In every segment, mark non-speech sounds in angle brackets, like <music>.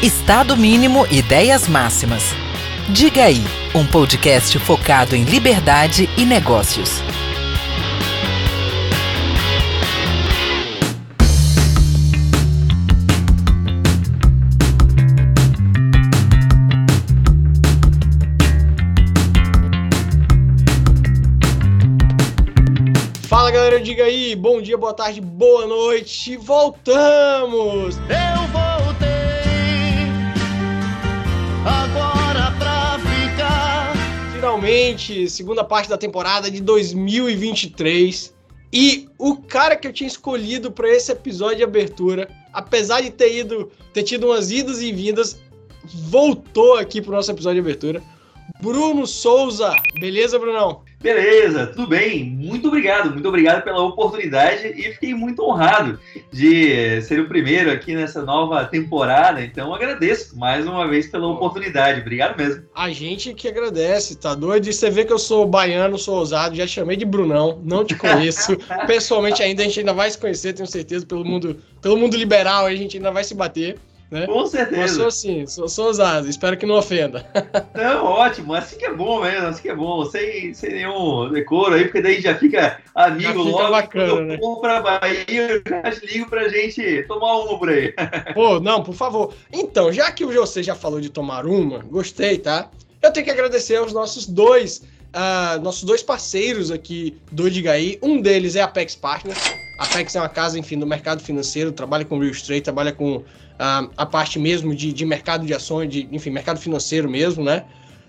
Estado mínimo, ideias máximas. Diga aí, um podcast focado em liberdade e negócios. Fala galera, diga aí, bom dia, boa tarde, boa noite, voltamos! Eu voltei Finalmente, segunda parte da temporada de 2023. E o cara que eu tinha escolhido para esse episódio de abertura, apesar de ter ido, ter tido umas idas e vindas, voltou aqui pro nosso episódio de abertura. Bruno Souza, beleza, Brunão? Beleza, tudo bem. Muito obrigado, muito obrigado pela oportunidade e fiquei muito honrado de ser o primeiro aqui nessa nova temporada. Então agradeço mais uma vez pela oportunidade. Obrigado mesmo. A gente que agradece, tá doido? E você vê que eu sou baiano, sou ousado, já chamei de Brunão, não te conheço. <laughs> Pessoalmente ainda, a gente ainda vai se conhecer, tenho certeza, pelo mundo, pelo mundo liberal, a gente ainda vai se bater. Né? Com Eu certeza. sou assim, sou, sou ousado, espero que não ofenda. <laughs> Não, ótimo, assim que é bom mesmo, assim que é bom, sem, sem nenhum decoro aí, porque daí já fica amigo Já fica logo. bacana, eu né? for pra Bahia, eu já ligo pra gente tomar uma por aí. <laughs> Pô, não, por favor. Então, já que você já falou de tomar uma, gostei, tá? Eu tenho que agradecer aos nossos dois, ah, nossos dois parceiros aqui do Digaí. Um deles é a Apex Partners. A Apex é uma casa, enfim, do mercado financeiro, trabalha com real estate, trabalha com ah, a parte mesmo de, de mercado de ações, de, enfim, mercado financeiro mesmo, né?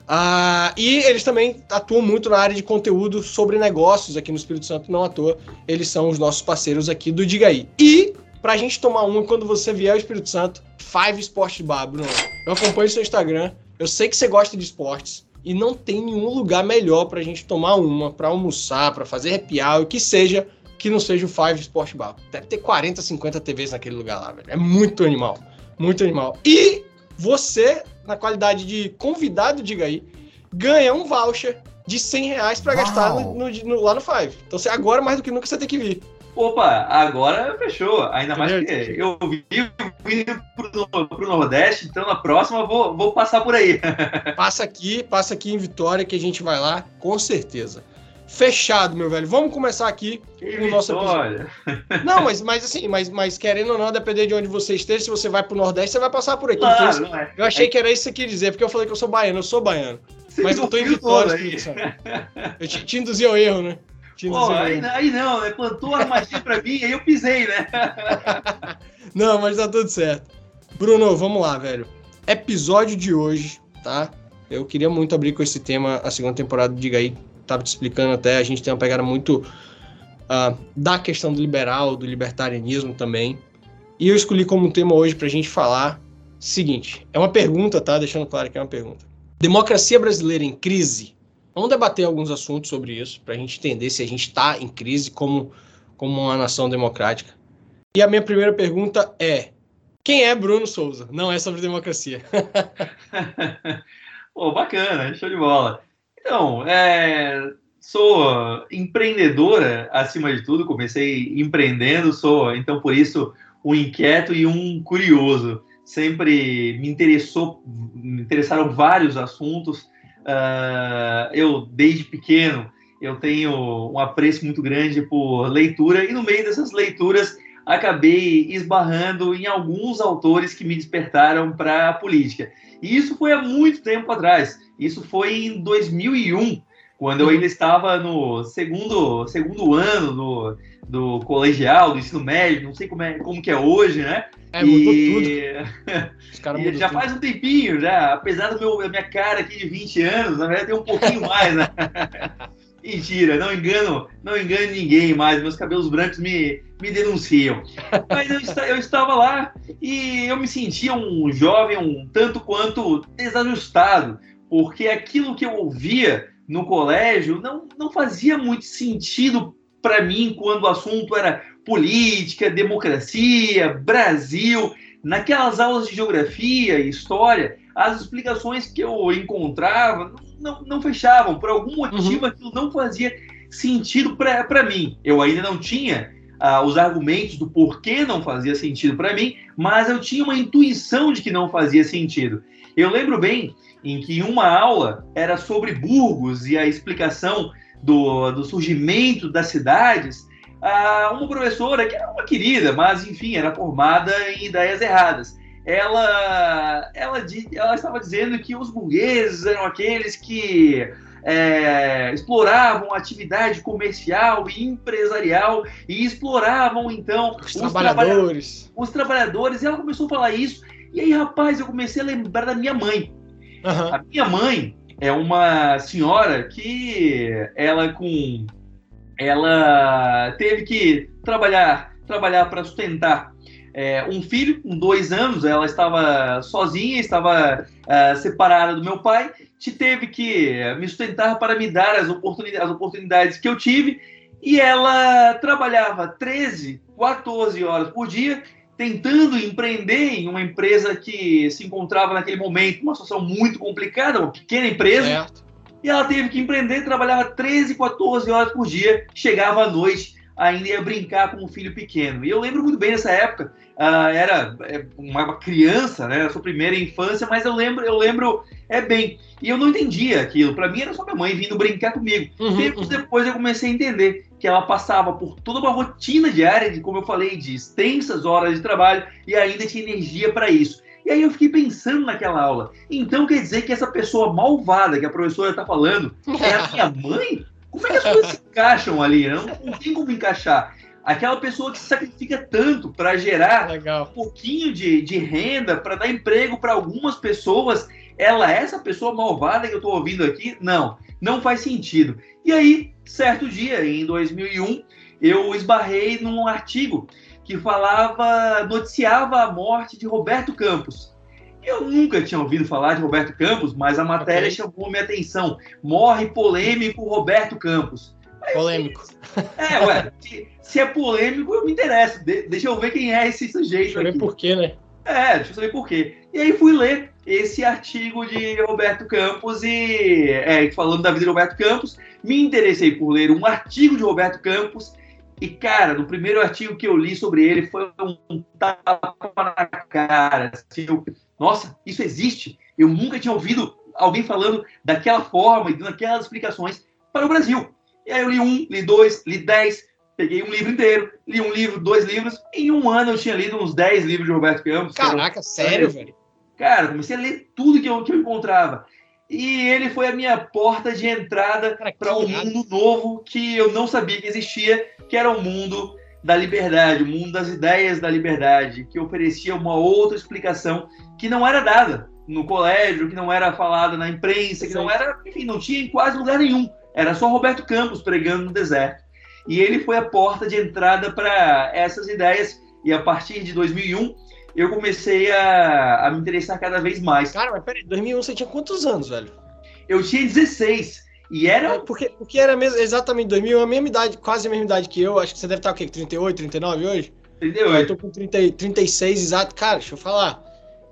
Ah, e eles também atuam muito na área de conteúdo sobre negócios aqui no Espírito Santo, não à toa. Eles são os nossos parceiros aqui do Digaí. E pra gente tomar uma quando você vier ao Espírito Santo, Five Sport Bar, Bruno. Eu acompanho seu Instagram, eu sei que você gosta de esportes e não tem nenhum lugar melhor pra gente tomar uma, pra almoçar, pra fazer happy hour, que seja que não seja o Five Sport Bar. Deve ter 40, 50 TVs naquele lugar lá, velho. É muito animal, muito animal. E você, na qualidade de convidado, diga aí, ganha um voucher de 100 reais pra gastar no- no- no- lá no Five. Então você agora mais do que nunca você tem que vir. Opa, agora fechou. Ainda mais que eu vivo indo pro, pro Nordeste, então na próxima eu vou, vou passar por aí. <laughs> Passa aqui, passa aqui em Vitória que a gente vai lá, com certeza. Fechado, meu velho. Vamos começar aqui Que o nosso vitória. <laughs> Não, mas, mas assim, mas, mas querendo ou não, depender de onde você esteja, se você vai pro Nordeste, você vai passar por aqui. Então, Claro, não é. eu achei que era isso que você queria dizer, porque eu falei que eu sou baiano, eu sou baiano. Mas eu tô em Vitória. Eu te, te induzi ao erro, né? Pô, aí, aí não, né? Plantou a armadilha pra mim, aí eu pisei, né? <laughs> Não, mas tá tudo certo. Bruno, vamos lá, velho. Episódio de hoje, tá? Eu queria muito abrir com esse tema, a segunda temporada Diga aí. Tava te explicando até, a gente tem uma pegada muito ah, da questão do liberal, do libertarianismo também. E eu escolhi como tema hoje pra gente falar seguinte. É uma pergunta, tá? Deixando claro que é uma pergunta. Democracia brasileira em crise? Vamos debater alguns assuntos sobre isso, pra gente entender se a gente tá em crise como, como uma nação democrática. E a minha primeira pergunta é: quem é Bruno Souza? Não é sobre democracia. <laughs> Pô, bacana, show de bola. Então, é, sou empreendedora acima de tudo, comecei empreendendo, sou, então, por isso, um inquieto e um curioso. Sempre me interessou, me interessaram vários assuntos. Ah, eu, desde pequeno, eu tenho um apreço muito grande por leitura, e no meio dessas leituras acabei esbarrando em alguns autores que me despertaram para a política. E isso foi há muito tempo atrás. Isso foi em 2001, quando eu ainda estava no segundo, segundo ano do, do colegial, do ensino médio, não sei como, é, como que é hoje, né? É, e... <laughs> E já tudo. faz um tempinho, já, apesar do meu, da minha cara aqui de 20 anos, na verdade tem um pouquinho mais, né? <laughs> Mentira, não engano, não engano ninguém mais, meus cabelos brancos me, me denunciam. Mas eu, eu estava lá e eu me sentia um jovem um tanto quanto desajustado, porque aquilo que eu ouvia no colégio não, não fazia muito sentido para mim quando o assunto era política, democracia, Brasil. Naquelas aulas de geografia e história, as explicações que eu encontrava não, não fechavam. Por algum motivo, aquilo não fazia sentido para mim. Eu ainda não tinha ah, os argumentos do porquê não fazia sentido para mim, mas eu tinha uma intuição de que não fazia sentido. Eu lembro bem em que uma aula era sobre Burgos e a explicação do, do surgimento das cidades, ah, uma professora, que era uma querida, mas enfim, era formada em ideias erradas. Ela, ela, ela estava dizendo que os burgueses eram aqueles que é, exploravam a atividade comercial e empresarial e exploravam então os, os trabalhadores. Trabalha os trabalhadores. E ela começou a falar isso. E aí, rapaz, eu comecei a lembrar da minha mãe. Uhum. A minha mãe é uma senhora que ela com ela teve que trabalhar trabalhar para sustentar é, um filho com dois anos ela estava sozinha estava uh, separada do meu pai te teve que me sustentar para me dar as oportunidades, as oportunidades que eu tive e ela trabalhava 13 14 horas por dia tentando empreender em uma empresa que se encontrava naquele momento uma situação muito complicada, uma pequena empresa. Certo. E ela teve que empreender, trabalhava 13, 14 horas por dia, chegava à noite, ainda ia brincar com um filho pequeno. E eu lembro muito bem dessa época, uh, era é, uma criança, né, a sua primeira infância, mas eu lembro, eu lembro é bem. E eu não entendia aquilo. Para mim era só minha mãe vindo brincar comigo. Uhum, Tempos uhum. depois eu comecei a entender que ela passava por toda uma rotina diária de, como eu falei, de extensas horas de trabalho e ainda tinha energia para isso. E aí eu fiquei pensando naquela aula. Então quer dizer que essa pessoa malvada que a professora está falando é a minha <laughs> mãe? Como é que as coisas se encaixam ali? Não, não tem como encaixar. Aquela pessoa que se sacrifica tanto para gerar Legal. um pouquinho de, de renda, para dar emprego para algumas pessoas, ela é essa pessoa malvada que eu estou ouvindo aqui? Não, não faz sentido. E aí, certo dia, em 2001, eu esbarrei num artigo que falava, noticiava a morte de Roberto Campos. Eu nunca tinha ouvido falar de Roberto Campos, mas a matéria okay. chamou minha atenção. Morre polêmico Roberto Campos. Polêmico. É, ué, se, é polêmico, eu me interesso. De, deixa eu ver quem é esse sujeito. Deixa eu ver por quê, né? É, deixa eu saber por quê. E aí fui ler esse artigo de Roberto Campos e é, falando da vida de Roberto Campos, me interessei por ler um artigo de Roberto Campos e, cara, no primeiro artigo que eu li sobre ele foi um tapa na cara. Assim, eu, Nossa, isso existe? Eu nunca tinha ouvido alguém falando daquela forma e dando aquelas explicações para o Brasil. E aí eu li um, li dois, li dez, peguei um livro inteiro, li um livro, dois livros. Em um ano eu tinha lido uns dez livros de Roberto Campos. Caraca, sério, velho? Cara, comecei a ler tudo que eu, que eu encontrava. E ele foi a minha porta de entrada para um mundo novo que eu não sabia que existia, que era o mundo da liberdade, o mundo das ideias da liberdade, que oferecia uma outra explicação que não era dada no colégio, que não era falada na imprensa, que não era, enfim, não tinha em quase lugar nenhum. Era só Roberto Campos pregando no deserto. E ele foi a porta de entrada para essas ideias. E a partir de 2001 eu comecei a, a me interessar cada vez mais. Cara, mas peraí, 2001 você tinha quantos anos, velho? Eu tinha 16. E era. É, porque, porque era mesmo, exatamente 2001, a mesma idade, quase a mesma idade que eu. Acho que você deve estar o quê? 38, 39 hoje? 38. Eu tô com 30, 36 exato. Cara, deixa eu falar.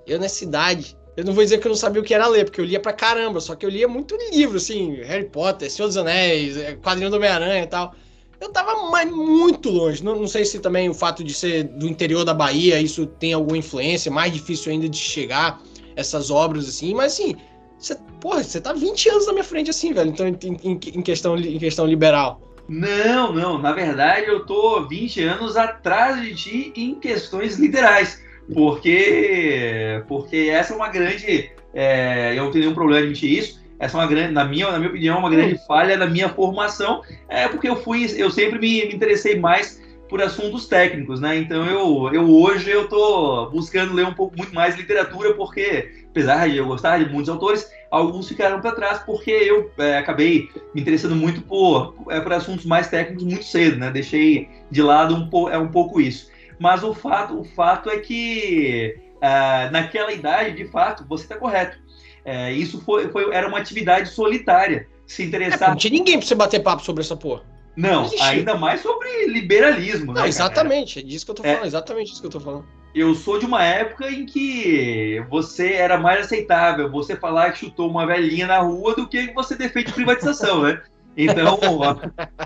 Eu nessa idade, eu não vou dizer que eu não sabia o que era ler, porque eu lia pra caramba, só que eu lia muito livro, assim, Harry Potter, Senhor dos Anéis, é, quadrinho do Homem-Aranha e tal eu tava muito longe. Não, não, sei se também o fato de ser do interior da Bahia, isso tem alguma influência, mais difícil ainda de chegar essas obras, assim, mas assim, você, porra, você tá 20 anos na minha frente, assim, velho, então, em, em, em, questão, em questão liberal. Não, não, na verdade eu tô 20 anos atrás de ti em questões literais, porque, porque essa é uma grande, é, eu não tenho nenhum problema de mentir isso, essa é uma grande, na minha, na minha opinião, uma grande falha da minha formação, é porque eu fui, eu sempre me, me interessei mais por assuntos técnicos, né? Então eu, eu hoje eu tô buscando ler um pouco muito mais literatura porque apesar de eu gostar de muitos autores, alguns ficaram para trás porque eu é, acabei me interessando muito por, é, por assuntos mais técnicos muito cedo, né? Deixei de lado um, po, é, um pouco isso. Mas o fato, o fato é que uh, naquela idade, de fato, você está correto. É, isso foi, foi, era uma atividade solitária. Se interessar. É, não tinha ninguém pra você bater papo sobre essa porra. Não, não ainda mais sobre liberalismo. Não, né, exatamente, cara? é disso que eu tô falando, é, exatamente isso que eu tô falando. Eu sou de uma época em que você era mais aceitável você falar que chutou uma velhinha na rua do que você defende privatização, né? Então,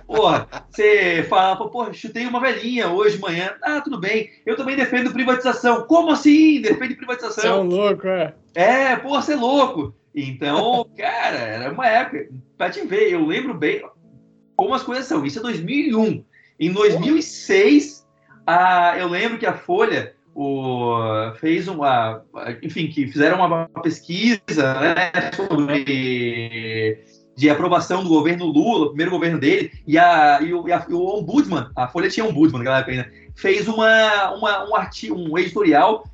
porra, você fala, pô, chutei uma velhinha hoje de manhã. Ah, tudo bem. Eu também defendo privatização. Como assim? Defende privatização? Você é um louco, é. É, pô, você é louco. Então, cara, era uma época. Pra te ver, eu lembro bem como as coisas são. Isso é 2001. Em 2006, a, eu lembro que a Folha o, fez uma. Enfim, que fizeram uma pesquisa né, sobre de aprovação do governo Lula, o primeiro governo dele, e, a, e, o, e, a, o Ombudsman, a Folha tinha Ombudsman naquela época ainda, fez uma, uma, um, artigo, um editorial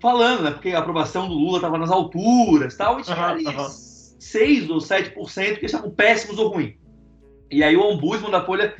falando, né, porque a aprovação do Lula estava nas alturas tal, e tinha uhum, ali uhum. 6 ou 7% que estavam péssimos ou ruins. E aí o Ombudsman da Folha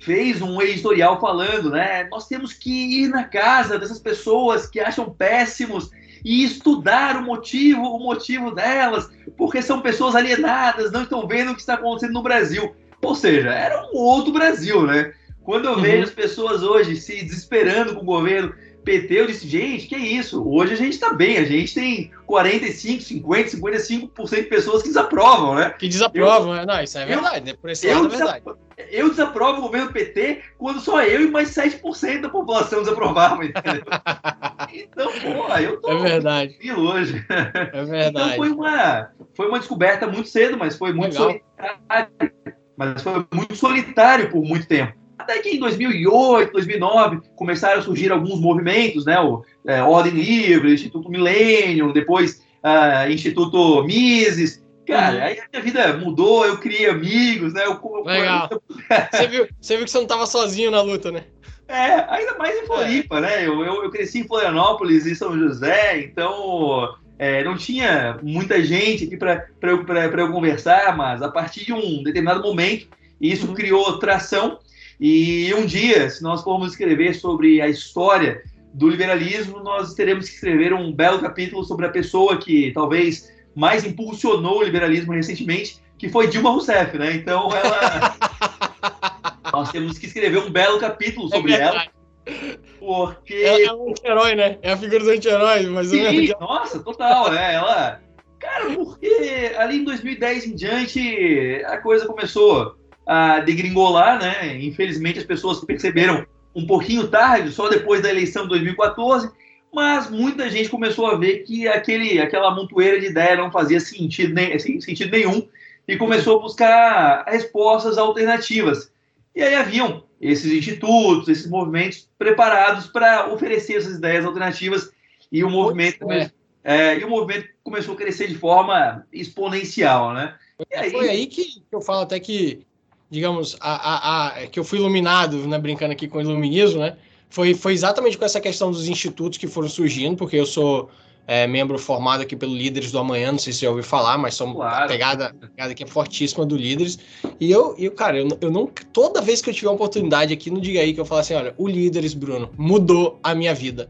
fez um editorial falando, né, nós temos que ir na casa dessas pessoas que acham péssimos e estudar o motivo, o motivo delas, porque são pessoas alienadas, não estão vendo o que está acontecendo no Brasil. Ou seja, era um outro Brasil, né? Quando eu uhum. vejo as pessoas hoje se desesperando com o governo PT, eu disse, gente, que isso? Hoje a gente está bem, a gente tem 45, 50, 55% de pessoas que desaprovam, né? Que desaprovam, eu, não, isso é verdade, né? Por esse lado é verdade. Eu desaprovo o governo PT quando só eu e mais 7% da população desaprovava, entendeu? <laughs> então, pô, eu tô é verdade. hoje. É verdade. Então foi uma, foi uma descoberta muito cedo, mas foi muito Legal. solitário. Mas foi muito solitário por muito tempo. Até que em 2008, 2009, começaram a surgir alguns movimentos, né? O é, Ordem Livre, Instituto Milênio, depois uh, Instituto Mises. Cara, uhum. aí a minha vida mudou, eu criei amigos, né? Eu, Legal. você, viu, você viu que você não estava sozinho na luta, né? É, ainda mais em Floripa, é. né? Eu, eu, eu, cresci em Florianópolis e São José, então é, não tinha muita gente aqui para eu, eu conversar, mas a partir de um determinado momento, isso uhum. criou tração e um dia, se nós formos escrever sobre a história do liberalismo, nós teremos que escrever um belo capítulo sobre a pessoa que talvez mais impulsionou o liberalismo recentemente, que foi Dilma Rousseff, né? Então ela. <laughs> nós temos que escrever um belo capítulo é sobre é ela. Porque. Ela é um herói né? É a figura do anti-herói, mas Sim, nossa, total, né? Ela. Cara, porque ali em 2010 em diante a coisa começou a degringolar, né? Infelizmente as pessoas perceberam um pouquinho tarde, só depois da eleição de 2014, mas muita gente começou a ver que aquele, aquela montoeira de ideia não fazia sentido, nem, sentido nenhum e começou a buscar respostas alternativas. E aí haviam esses institutos, esses movimentos preparados para oferecer essas ideias alternativas e o movimento é. É, e o movimento começou a crescer de forma exponencial, né? Aí... Foi aí que eu falo até que digamos, a, a, a, que eu fui iluminado, né, brincando aqui com o iluminismo, né, foi, foi exatamente com essa questão dos institutos que foram surgindo, porque eu sou é, membro formado aqui pelo Líderes do Amanhã, não sei se você já ouviu falar, mas são claro. pegada, pegada aqui é fortíssima do Líderes. E eu, eu cara, eu, eu não. Toda vez que eu tiver uma oportunidade aqui, não diga aí que eu falo assim: olha, o Líderes, Bruno, mudou a minha vida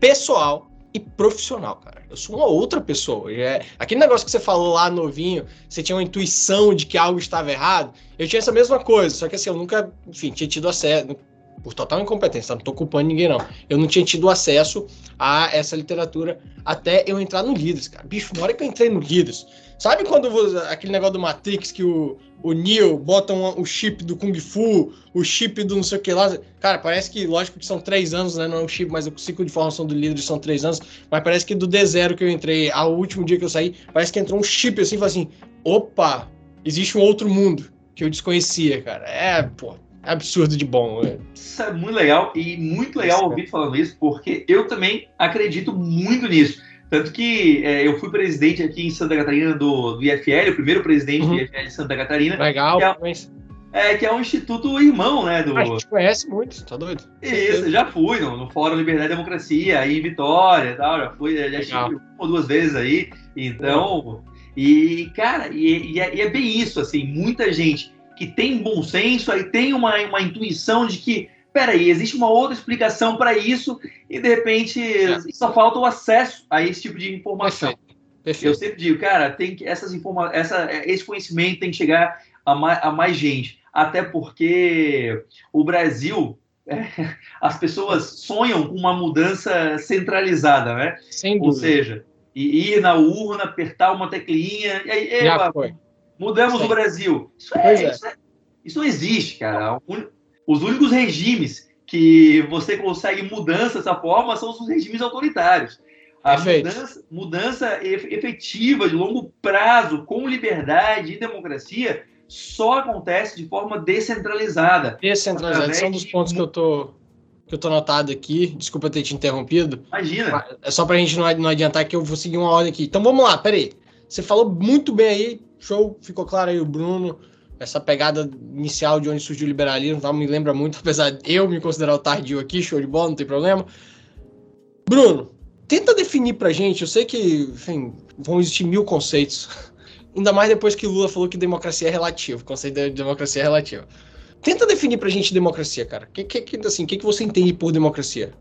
pessoal e profissional, cara. Eu sou uma outra pessoa. É, aquele negócio que você falou lá novinho, você tinha uma intuição de que algo estava errado. Eu tinha essa mesma coisa, só que assim, eu nunca, enfim, tinha tido acesso, por total incompetência, tá? não estou culpando ninguém, não. Eu não tinha tido acesso a essa literatura até eu entrar no Líderes, cara. Bicho, na hora que eu entrei no Líderes, sabe quando aquele negócio do Matrix que o, o Neo bota um, o chip do Kung Fu, o chip do não sei o que lá. Cara, parece que, lógico que são três anos, né? Não é o chip, mas o ciclo de formação do líder são três anos. Mas parece que do D0 que eu entrei ao último dia que eu saí, parece que entrou um chip assim, assim: opa, existe um outro mundo que eu desconhecia, cara. É, pô, é absurdo de bom. Né? Isso é muito legal e muito legal ouvir falando isso, porque eu também acredito muito nisso. Tanto que é, eu fui presidente aqui em Santa Catarina do, do IFL, o primeiro presidente uhum. do IFL de Santa Catarina. Legal, que é, mas... é, que é um instituto irmão, né? Do... A gente conhece muito, tá doido? Isso, já fui no, no Fórum Liberdade e Democracia, aí em Vitória tal, já fui, já estive uma ou duas vezes aí. Então, e, cara, e, e, é, e é bem isso, assim, muita gente que tem bom senso, aí tem uma, uma intuição de que peraí, existe uma outra explicação para isso e de repente é. só falta o acesso a esse tipo de informação. Perfeito. Perfeito. Eu sempre digo, cara, tem que essas informa essa, esse conhecimento tem que chegar a mais, a mais gente, até porque o Brasil é, <laughs> as pessoas sonham com uma mudança centralizada, né? Sem Ou seja, ir na urna, apertar uma teclinha, e aí, foi. Mudamos Sim. o Brasil. Isso, é, é. Isso, é- isso não existe, cara. O Os únicos regimes que você consegue mudança dessa forma são os regimes autoritários. A mudança, mudança ef- efetiva de longo prazo, com liberdade e democracia, só acontece de forma descentralizada. Descentralizado. Esse é um dos pontos que eu tô que eu tô anotado aqui. Desculpa ter te interrompido. Imagina. É só pra gente não não adiantar que eu vou seguir uma ordem aqui. Então vamos lá, peraí. Você falou muito bem aí, show, ficou claro aí o Bruno, essa pegada inicial de onde surgiu o liberalismo, me lembra muito, <laughs> apesar de eu me considerar o tardio aqui, show de bola, não tem problema. Bruno, tenta definir pra gente, eu sei que, enfim, vão existir mil conceitos, <laughs> ainda mais depois que Lula falou que democracia é relativo, o conceito de democracia é relativo. Tenta definir pra gente democracia, cara. O que, que, assim, que, que você entende por democracia?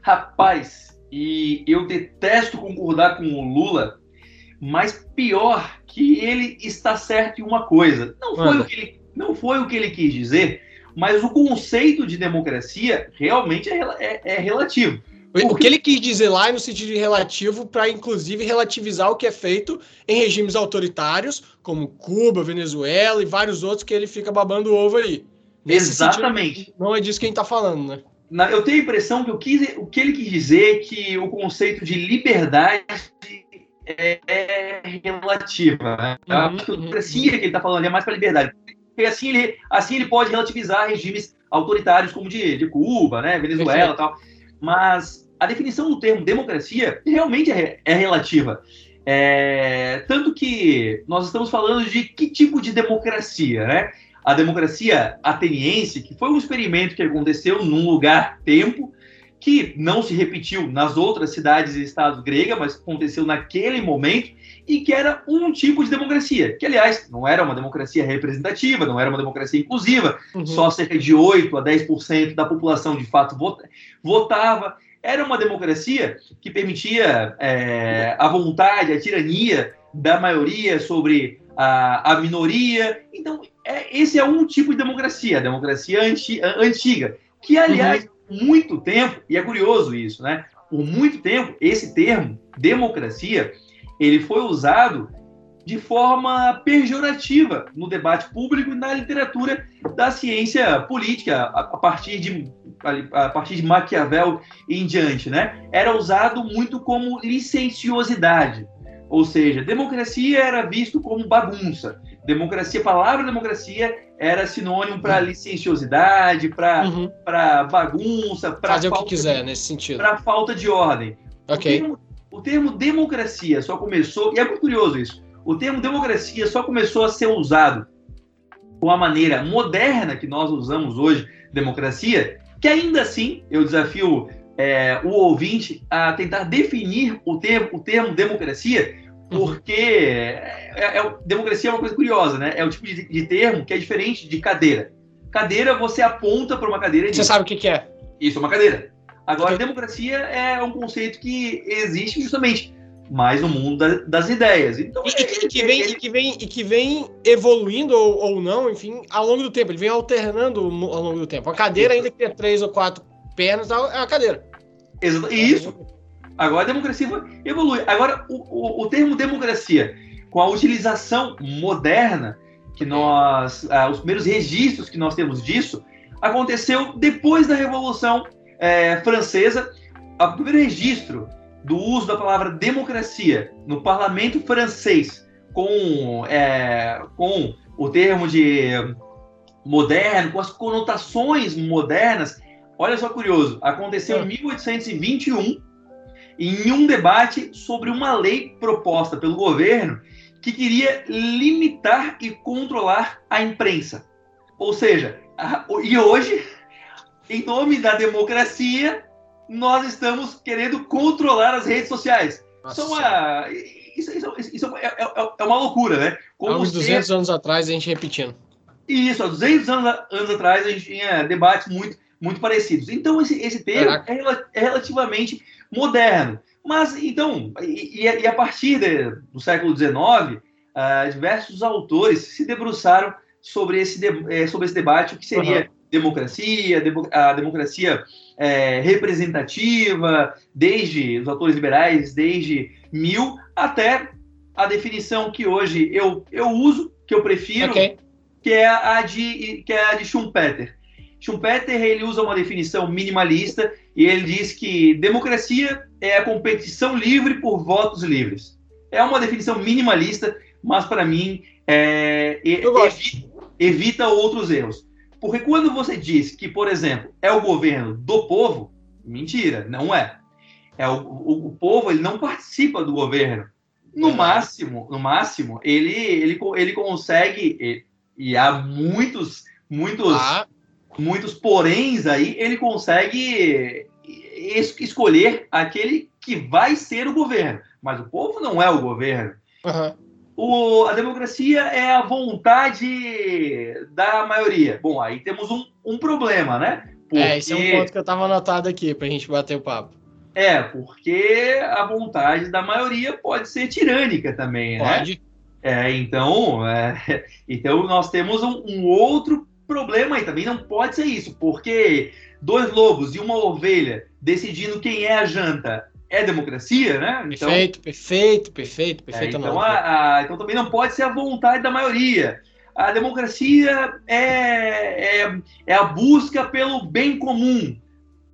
Rapaz, e eu detesto concordar com o Lula, mas pior que ele está certo em uma coisa. Não foi, o que ele, não foi o que ele quis dizer, mas o conceito de democracia realmente é, é- é relativo. O que ele quis dizer lá é no sentido de relativo, para inclusive relativizar o que é feito em regimes autoritários, como Cuba, Venezuela e vários outros que ele fica babando ovo aí. Nesse Exatamente. sentido, não é disso que a gente tá falando, né? Eu tenho a impressão que o que ele quis dizer é que o conceito de liberdade é, relativa. Né? Uhum, a democracia que ele está falando é mais para liberdade. Porque assim ele, assim ele pode relativizar regimes autoritários como de, de Cuba, né, Venezuela e tal. Mas a definição do termo democracia realmente é, é relativa. É, tanto que nós estamos falando de que tipo de democracia, né? A democracia ateniense, que foi um experimento que aconteceu num lugar, tempo, que não se repetiu nas outras cidades e estados gregas, mas aconteceu naquele momento, e que era um tipo de democracia, que, aliás, não era uma democracia representativa, não era uma democracia inclusiva, Uhum. só cerca de 8 a 10% da população de fato vota- votava. Era uma democracia que permitia é, a vontade, a tirania da maioria sobre a, a minoria. Então, é- esse é um tipo de democracia, a democracia anti- a- antiga, que, aliás, por muito tempo, e é curioso isso, né? Por muito tempo, esse termo, democracia, ele foi usado de forma pejorativa no debate público e na literatura da ciência política, a, partir de a, partir de Maquiavel em diante, né? Era usado muito como licenciosidade, ou seja, democracia era visto como bagunça. Democracia, a palavra democracia era sinônimo para licenciosidade, para Uhum. para bagunça, para Fazer o que falta, quiser nesse sentido. para falta de ordem. Ok. O termo, o termo democracia só começou, e é muito curioso isso, o termo democracia só começou a ser usado com a maneira moderna que nós usamos hoje, democracia, que ainda assim eu desafio é, o ouvinte a tentar definir o termo, o termo democracia, porque é, é- democracia é uma coisa curiosa, né? É o tipo de, de termo que é diferente de cadeira. Cadeira, você aponta para uma cadeira e Você diz, sabe o que, que é? isso é uma cadeira. Agora, democracia é um conceito que existe justamente mais no mundo da- das ideias. Então, E, e que vem, e, que vem, e que vem evoluindo ou, ou não, enfim, ao longo do tempo. Ele vem alternando ao longo do tempo. A cadeira, ainda que tenha três ou quatro pernas, é uma cadeira. Exa- Isso. Agora a democracia evolui. Agora, o, o- o termo democracia, com a utilização moderna, que nós. ah, os primeiros registros que nós temos disso, aconteceu depois da Revolução eh, Francesa. O primeiro registro do uso da palavra democracia no parlamento francês, com, eh, com o termo de moderno, com as conotações modernas. Olha só curioso, aconteceu em 1821 em um debate sobre uma lei proposta pelo governo que queria limitar e controlar a imprensa. Ou seja, a- e hoje, em nome da democracia, nós estamos querendo controlar as redes sociais. Nossa, São a- isso, isso- isso é, é- é uma loucura, né? há uns os 200 anos atrás, a gente repetindo. isso, há 200 anos, anos atrás a gente tinha debates muito, muito parecidos. Então, esse, esse termo é, é relativamente moderno. Mas, então, e, e- a partir de- do século XIX, ah, diversos autores se debruçaram sobre esse, de- eh, sobre esse debate, o que seria democracia, demo- a democracia eh, representativa, desde os autores liberais, desde mil até a definição que hoje eu, eu uso, que eu prefiro, Ok. que é a de, que é a de Schumpeter. Schumpeter ele usa uma definição minimalista e ele diz que democracia é a competição livre por votos livres. É uma definição minimalista, mas para mim é, e- Eu gosto. evi- evita outros erros. Porque quando você diz que, por exemplo, é o governo do povo, mentira, não é. É o, o, o povo ele não participa do governo. No máximo, no máximo, ele, ele, ele consegue e, e há muitos muitos Ah, muitos poréns aí, ele consegue es- escolher aquele que vai ser o governo. Mas o povo não é o governo. aham. O- a democracia é a vontade da maioria. Bom, aí temos um, um problema, né? É, esse é um Porque- ponto que eu tava anotado aqui pra gente bater o papo. É, porque a vontade da maioria pode ser tirânica também, né? Pode. É, então, é, <laughs> então nós temos um, um outro problema aí também. Não pode ser isso, porque dois lobos e uma ovelha decidindo quem é a janta é democracia, né? Então, Perfeito, perfeito, perfeito, é, perfeito. então, não. a- a- então também não pode ser a vontade da maioria. A democracia é, é, é a busca pelo bem comum.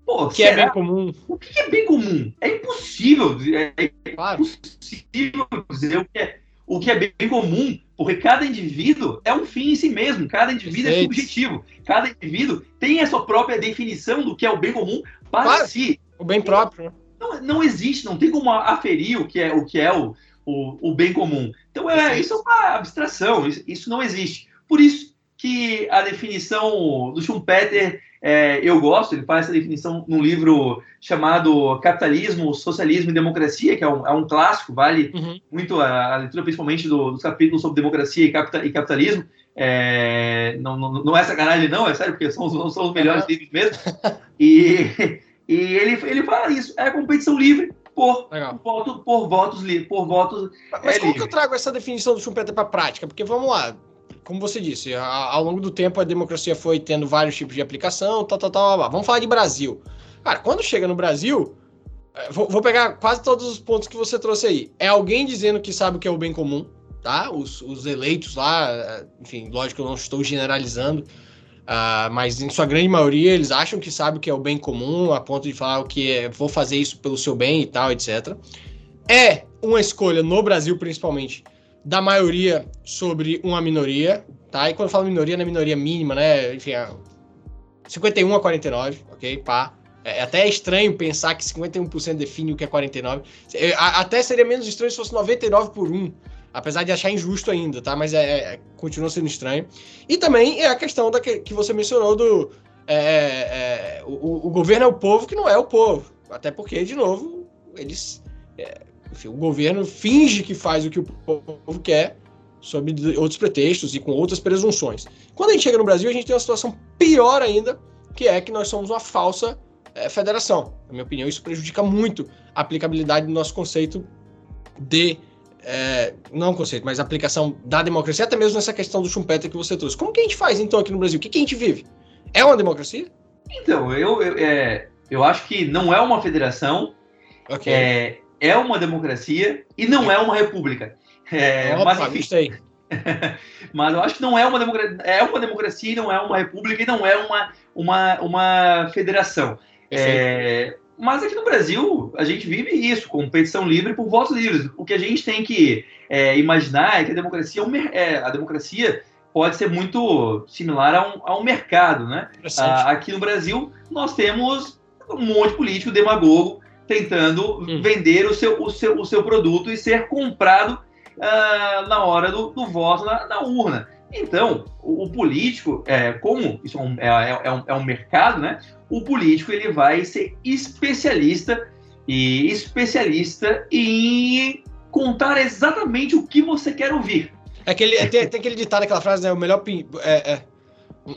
Pô, que é será? bem comum, O que é bem comum? É impossível. É claro. impossível dizer o que, é, o que é bem comum, porque cada indivíduo é um fim em si mesmo, cada indivíduo é Perfeito. subjetivo, cada indivíduo tem a sua própria definição do que é o bem comum para Claro. si. O bem próprio, né? Não, não existe, não tem como aferir o que é o, que é o, o, o bem comum. Então, é, Perfeito. isso é uma abstração, isso, isso não existe. Por isso que a definição do Schumpeter é, eu gosto, ele faz essa definição num livro chamado Capitalismo, Socialismo e Democracia, que é um, é um clássico, vale Uhum. muito a, a leitura, principalmente do- dos capítulos sobre democracia e, capita- e capitalismo. É, não, não, não é sacanagem, não, é sério, porque são, os- são os melhores livros mesmo. E, <laughs> e ele, ele fala isso, é a competição livre por, Legal. voto, por votos livres, por votos. Mas É como que eu livre. trago essa definição do Schumpeter para prática? Porque vamos lá, como você disse, a- ao longo do tempo a democracia foi tendo vários tipos de aplicação, tal, tal, tal, tal. Vamos falar de Brasil. Cara, quando chega no Brasil, eh, vou, vou pegar quase todos os pontos que você trouxe aí. É alguém dizendo que sabe o que é o bem comum, tá? Os, os eleitos lá, eh, enfim, lógico que eu não estou generalizando, ah, mas em sua grande maioria eles acham que sabe o que é o bem comum, a ponto de falar o que é, vou fazer isso pelo seu bem e tal, etc. É uma escolha no Brasil, principalmente, da maioria sobre uma minoria, tá? E quando eu falo minoria, não é minoria mínima, né? Enfim, é 51 a 49, ok? Pá. É até estranho pensar que 51% define o que é 49. É, Até seria menos estranho se fosse 99 por 1. Apesar de achar injusto ainda, tá? Mas é, é- continua sendo estranho. E também é a questão da que, que você mencionou do. é, é, o, o governo é o povo que não é o povo. Até porque, de novo, eles. é, enfim, o governo finge que faz o que o povo quer, sob outros pretextos e com outras presunções. Quando a gente chega no Brasil, a gente tem uma situação pior ainda, que é que nós somos uma falsa é, federação. Na minha opinião, isso prejudica muito a aplicabilidade do nosso conceito de. é, não conceito, mas aplicação da democracia, até mesmo nessa questão do Schumpeter que você trouxe. Como que a gente faz então aqui no Brasil? O que, que a gente vive? É uma democracia? Então, eu, eu, é, eu acho que não é uma federação, Ok. é, é uma democracia e não é uma república. É, Opa, mas, enfim, gostei. <laughs> mas eu acho que não é uma democracia, é uma democracia e não é uma república e não é uma, uma, uma federação. É, mas aqui no Brasil, a gente vive isso, competição livre por votos livres. O que a gente tem que é, imaginar é que a democracia, é é, a democracia pode ser muito similar a um, a um mercado, né? Ah, aqui no Brasil, nós temos um monte de político demagogo tentando Hum. vender o seu, o, seu, o seu produto e ser comprado ah, na hora do, do voto na, na urna. Então, o, o político, é, como isso é um, é, é um, é um mercado, né? O político ele vai ser especialista e especialista em contar exatamente o que você quer ouvir. É aquele, é, tem, tem aquele ditado, aquela frase, né? O melhor, é, é,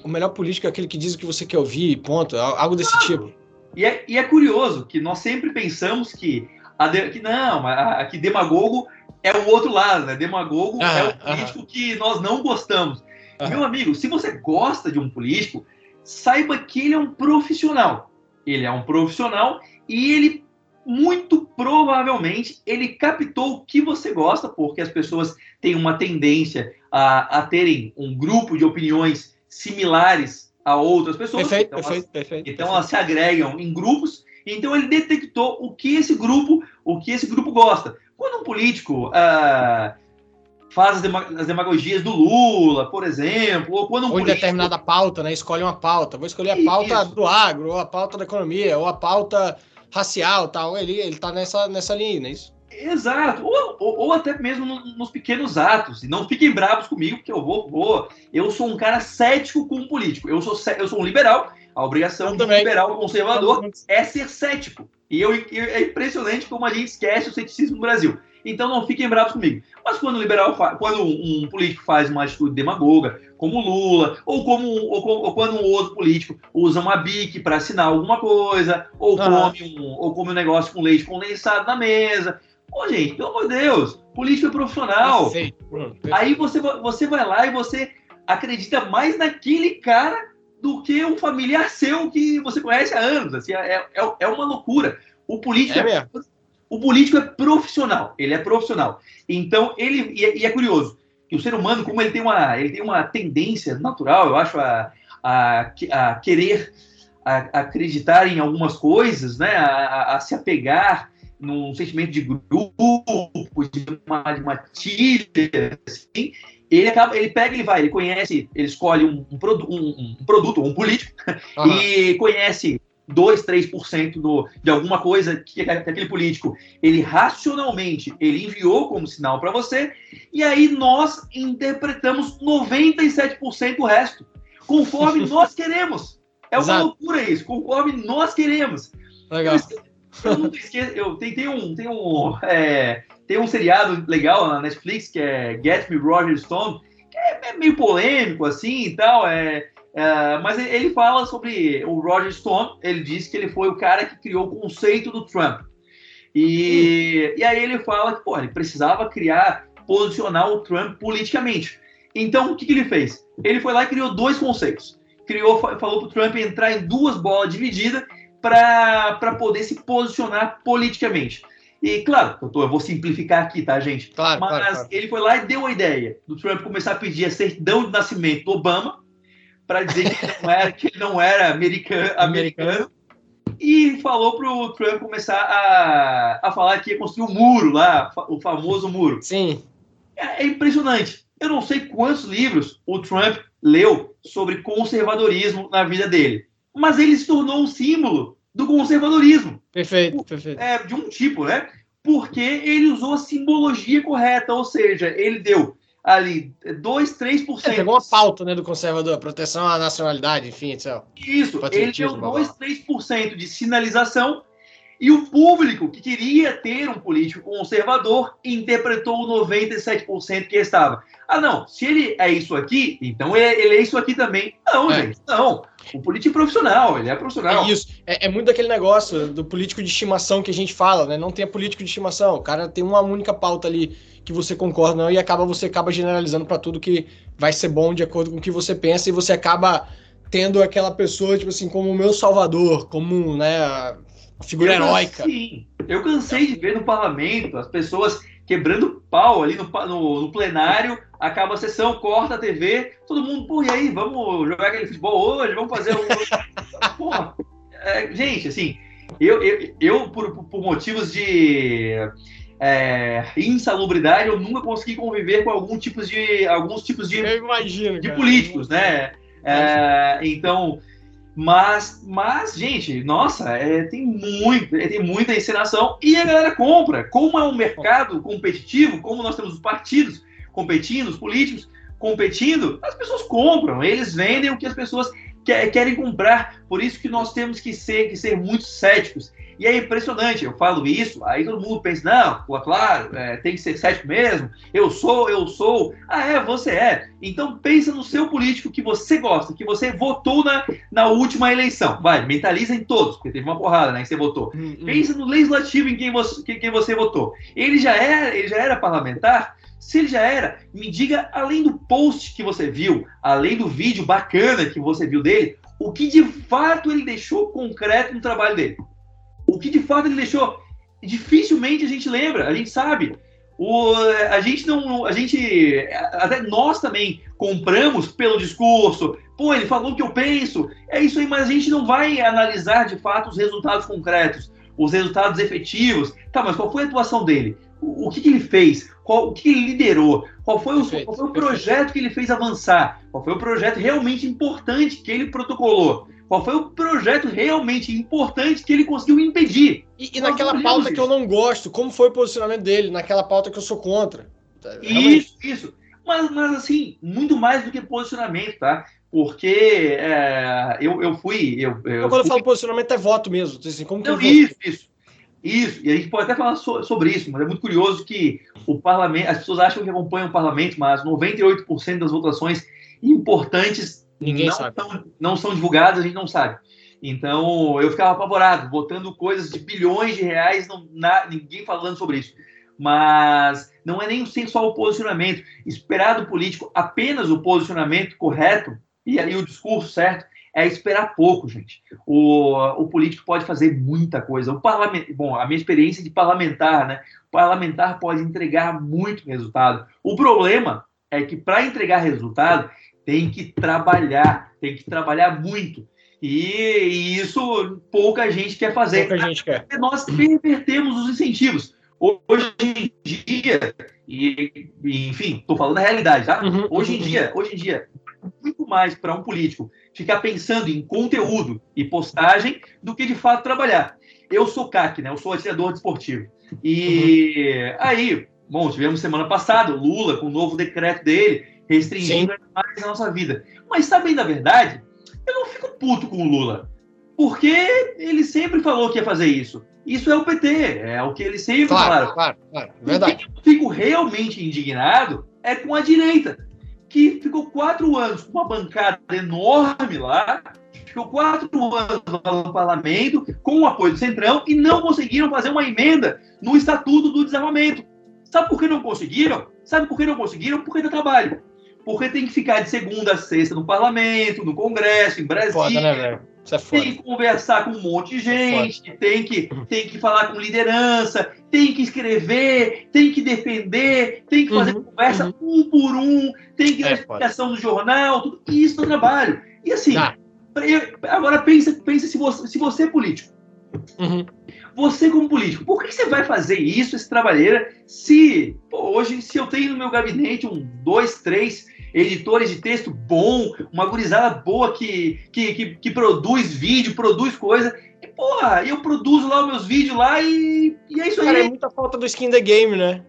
o melhor político é aquele que diz o que você quer ouvir, e ponto. Al- Algo desse tipo. E é, e é curioso que nós sempre pensamos que, a que não, a, que demagogo é o outro lado, né? Demagogo é Aham, o político que nós não gostamos. Aham. Meu amigo, se você gosta de um político, saiba que ele é um profissional. Ele é um profissional e ele muito provavelmente ele captou o que você gosta, porque as pessoas têm uma tendência a, a terem um grupo de opiniões similares a outras pessoas. Perfeito, então, perfeito, elas, perfeito. então elas se agregam em grupos. Então ele detectou o que esse grupo, o que esse grupo gosta. Quando um político ah, faz as, dema- as demagogias do Lula, por exemplo, ou quando um Ou político determinada pauta, né? Escolhe uma pauta. Vou escolher a pauta Isso. do agro, ou a pauta da economia, ou a pauta racial, tal. Ele, ele tá nessa, nessa linha, não é isso? Exato, ou, ou, ou até mesmo no- nos pequenos atos. E não fiquem bravos comigo, porque eu vou, vou. Eu sou um cara cético com um político. Eu sou, eu sou um liberal. A obrigação de um liberal conservador é ser cético. E eu, é impressionante como a gente esquece o ceticismo no Brasil. Então não fiquem bravos comigo. Mas quando o liberal quando um, um político faz uma atitude demagoga, como o Lula, ou como ou, ou quando um outro político usa uma bique para assinar alguma coisa, ou come um, ou come um negócio com leite condensado na mesa. Pô, gente, pelo amor de Deus, político é profissional. Aí você, você vai lá e você acredita mais naquele cara do que um familiar seu que você conhece há anos. Assim, é, é, é uma loucura. O político É é, o político é profissional. Ele é profissional. Então, ele. E é, e é curioso que o ser humano, como ele tem uma, ele tem uma tendência natural, eu acho, a, a, a querer a- acreditar em algumas coisas, né? A- a se apegar num sentimento de grupo, de uma, de uma assim, ele acaba, ele pega, ele vai, ele conhece, ele escolhe um, um, produ- um- um produto, um político, <laughs> Aham. e conhece 2, 3% do, de alguma coisa que, que aquele político, ele racionalmente, ele enviou como sinal para você, e aí nós interpretamos 97% do resto, conforme <laughs> nós queremos. É uma Exato. loucura isso, conforme nós queremos. Legal. Eu nunca esqueço, eu tem, tem um, tem um, é, tem um seriado legal na Netflix que é Get Me Roger Stone, que é, é meio polêmico assim e tal, é, é, mas ele- fala sobre o Roger Stone, ele diz que ele foi o cara que criou o conceito do Trump. E, e aí ele fala que pô, ele precisava criar, posicionar o Trump politicamente. Então, o que, que ele fez? Ele foi lá e criou dois conceitos. Criou, fa- falou para o Trump entrar em duas bolas divididas para poder se posicionar politicamente. E, claro, eu, tô- eu vou simplificar aqui, tá, gente? Claro, Mas claro, claro. ele foi lá e deu a ideia do Trump começar a pedir a certidão de nascimento do Obama para dizer que ele não era, que ele não era americano, <laughs> americano. E falou para o Trump começar a, a falar que ia construir um muro lá, o famoso muro. Sim. É, é impressionante. Eu não sei quantos livros o Trump leu sobre conservadorismo na vida dele, mas ele se tornou um símbolo do conservadorismo Perfeito, perfeito. é, de um tipo, né? Porque ele usou a simbologia correta, ou seja, ele deu ali 2, 3%. É, pegou uma pauta, né, do conservador, proteção à nacionalidade, enfim, etc. Isso, ele deu blá, 2, 3% de sinalização e o público que queria ter um político conservador interpretou o 97% que estava. Ah, não, se ele é isso aqui, então ele, ele é isso aqui também. Não, É. gente, não. O político é profissional, ele é profissional. É isso. É, é muito daquele negócio do político de estimação que a gente fala, né? Não tem político de estimação. O cara tem uma única pauta ali que você concorda não, e acaba você acaba generalizando para tudo que vai ser bom de acordo com o que você pensa e você acaba tendo aquela pessoa tipo assim como o meu salvador, como né, figura Eu heróica. Sim, eu cansei de ver no parlamento as pessoas quebrando pau ali no, no- no plenário, acaba a sessão, corta a TV, todo mundo, pô, e aí, vamos jogar aquele futebol hoje, vamos fazer <laughs> o. Porra, é, gente, assim, eu, eu, eu por, por motivos de é, insalubridade, eu nunca consegui conviver com algum tipos de, alguns tipos de Eu imagino. de cara. políticos, né? É, então, mas, mas, gente, nossa, é, tem muito, é, tem muita encenação e a galera compra. Como é um mercado competitivo, como nós temos os partidos competindo, os políticos competindo, as pessoas compram, eles vendem o que as pessoas que- querem comprar. Por isso que nós temos que ser, que ser muito céticos. E é impressionante, eu falo isso, aí todo mundo pensa, não, pô, claro, é, tem que ser cético mesmo, eu sou, eu sou. Ah, é, você é. Então pensa no seu político que você gosta, que você votou na, na última eleição. Vai, mentaliza em todos, porque teve uma porrada, né, que você votou. Hum, hum. Pensa no legislativo em quem você, quem, quem você votou. Ele já era, ele já era parlamentar? Se ele já era, me diga, além do post que você viu, além do vídeo bacana que você viu dele, o que de fato ele deixou concreto no trabalho dele. O que de fato ele deixou. dificilmente a gente lembra, a gente sabe. O, a gente não. A gente. Até nós também compramos pelo discurso. Pô, ele falou o que eu penso. É isso aí, mas a gente não vai analisar de fato os resultados concretos, os resultados efetivos. Tá, mas qual foi a atuação dele? O, o que, que, ele fez? Qual, o que ele liderou? Qual foi, o, perfeito, qual foi o projeto que ele fez avançar? Qual foi o projeto realmente importante que ele protocolou? Qual foi o projeto realmente importante que ele conseguiu impedir? E, e naquela pauta isso. que eu não gosto, como foi o posicionamento dele? Naquela pauta que eu sou contra. Realmente. Isso, isso. Mas, mas, assim, muito mais do que posicionamento, tá? Porque é, eu, eu fui. Eu, eu então, quando eu falo posicionamento, é voto mesmo. Assim, como não, isso, isso. Isso, e a gente pode até falar so, sobre isso, mas é muito curioso que o parlamento, as pessoas acham que acompanham o parlamento, mas 98% das votações importantes Ninguém não sabe. São, não são divulgadas, a gente não sabe. Então eu ficava apavorado, botando coisas de bilhões de reais, não, na, ninguém falando sobre isso. Mas não é nem só o posicionamento. Esperar do político apenas o posicionamento correto e aí o discurso certo é esperar pouco, gente. O, o político pode fazer muita coisa. O parlamento, bom, a minha experiência de parlamentar, né? O parlamentar pode entregar muito resultado. O problema é que para entregar resultado tem que trabalhar, tem que trabalhar muito. E, e, isso pouca gente quer fazer. Pouca gente quer. Nós pervertemos os incentivos. Hoje em dia, e, enfim, estou falando da realidade, tá? Uhum, hoje em uhum. dia, hoje em dia, muito mais para um político ficar pensando em conteúdo e postagem do que de fato trabalhar. Eu sou CAC, né? Eu sou atirador desportivo. E uhum. aí, bom, tivemos semana passada Lula com o novo decreto dele restringindo Sim. mais a nossa vida. Mas sabe da verdade? Eu não fico puto com o Lula, porque ele sempre falou que ia fazer isso. Isso é o PT, é o que ele sempre claro, falaram. Claro, claro, verdade. O que eu fico realmente indignado é com a direita, que ficou quatro anos com uma bancada enorme lá, ficou quatro anos no parlamento, com o apoio do Centrão, e não conseguiram fazer uma emenda no Estatuto do Desarmamento. Sabe por que não conseguiram? Sabe por que não conseguiram? Porque dá trabalho porque tem que ficar de segunda a sexta no parlamento, no Congresso, em Brasília. Foda, né, velho? Isso é foda. Tem que conversar com um monte de gente, é tem, que, tem que falar com liderança, tem que escrever, tem que defender, tem que fazer uhum, conversa uhum. um por um, tem que é explicação no jornal, tudo isso é trabalho. E assim, ah. agora pensa, pensa se, você, se você é político. Uhum. Você, como político, por que você vai fazer isso, esse trabalheira, se pô, hoje, se eu tenho no meu gabinete um, dois, três editores de texto bom, uma gurizada boa que, que, que, que produz vídeo, produz coisa. E, porra, eu produzo lá os meus vídeos lá e, e é isso Cara, aí. é muita falta do skin the game, né?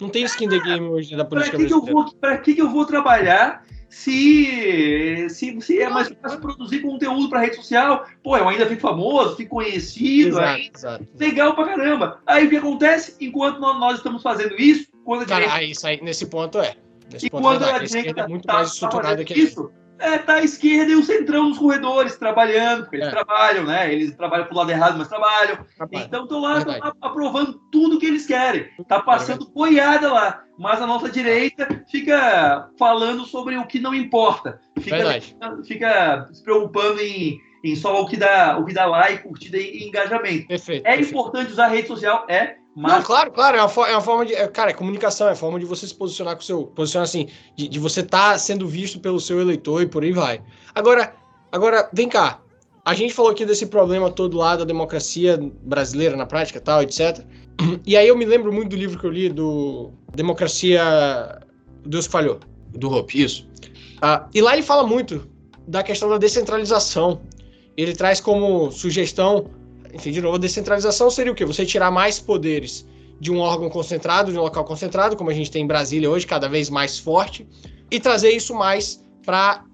Não tem skin the game hoje da política pra que, que eu vou Pra que, que eu vou trabalhar se, se, se é mais fácil produzir conteúdo para rede social? Pô, eu ainda fico famoso, fico conhecido, exato, exato. legal pra caramba. Aí o que acontece? Enquanto nós estamos fazendo isso, quando a Cara, direita... isso aí, nesse ponto é. Nesse e quando a, a direita é muito tá, mais estruturada que isso, é, tá a esquerda e o centrão nos corredores trabalhando, porque eles é. trabalham, né? Eles trabalham pro lado errado, mas trabalham. Então estão lá tão aprovando tudo que eles querem. Tá passando boiada lá. Mas a nossa direita fica falando sobre o que não importa. Fica, fica se preocupando em, em só o que dá, o que dá like, curtida e engajamento. Perfeito, é perfeito. importante usar a rede social, é, mas... Não, claro, claro, é uma, é uma forma de. É, cara, é comunicação, é a forma de você se posicionar com o seu. Posicionar assim, de, de você estar tá sendo visto pelo seu eleitor e por aí vai. Agora, agora, vem cá. A gente falou aqui desse problema todo lá da democracia brasileira na prática tal, etc. E aí eu me lembro muito do livro que eu li do Democracia. Deus falhou, do Hope, isso. Ah, e lá ele fala muito da questão da descentralização. Ele traz como sugestão enfim, de novo, a descentralização seria o quê? Você tirar mais poderes de um órgão concentrado, de um local concentrado, como a gente tem em Brasília hoje, cada vez mais forte, e trazer isso mais para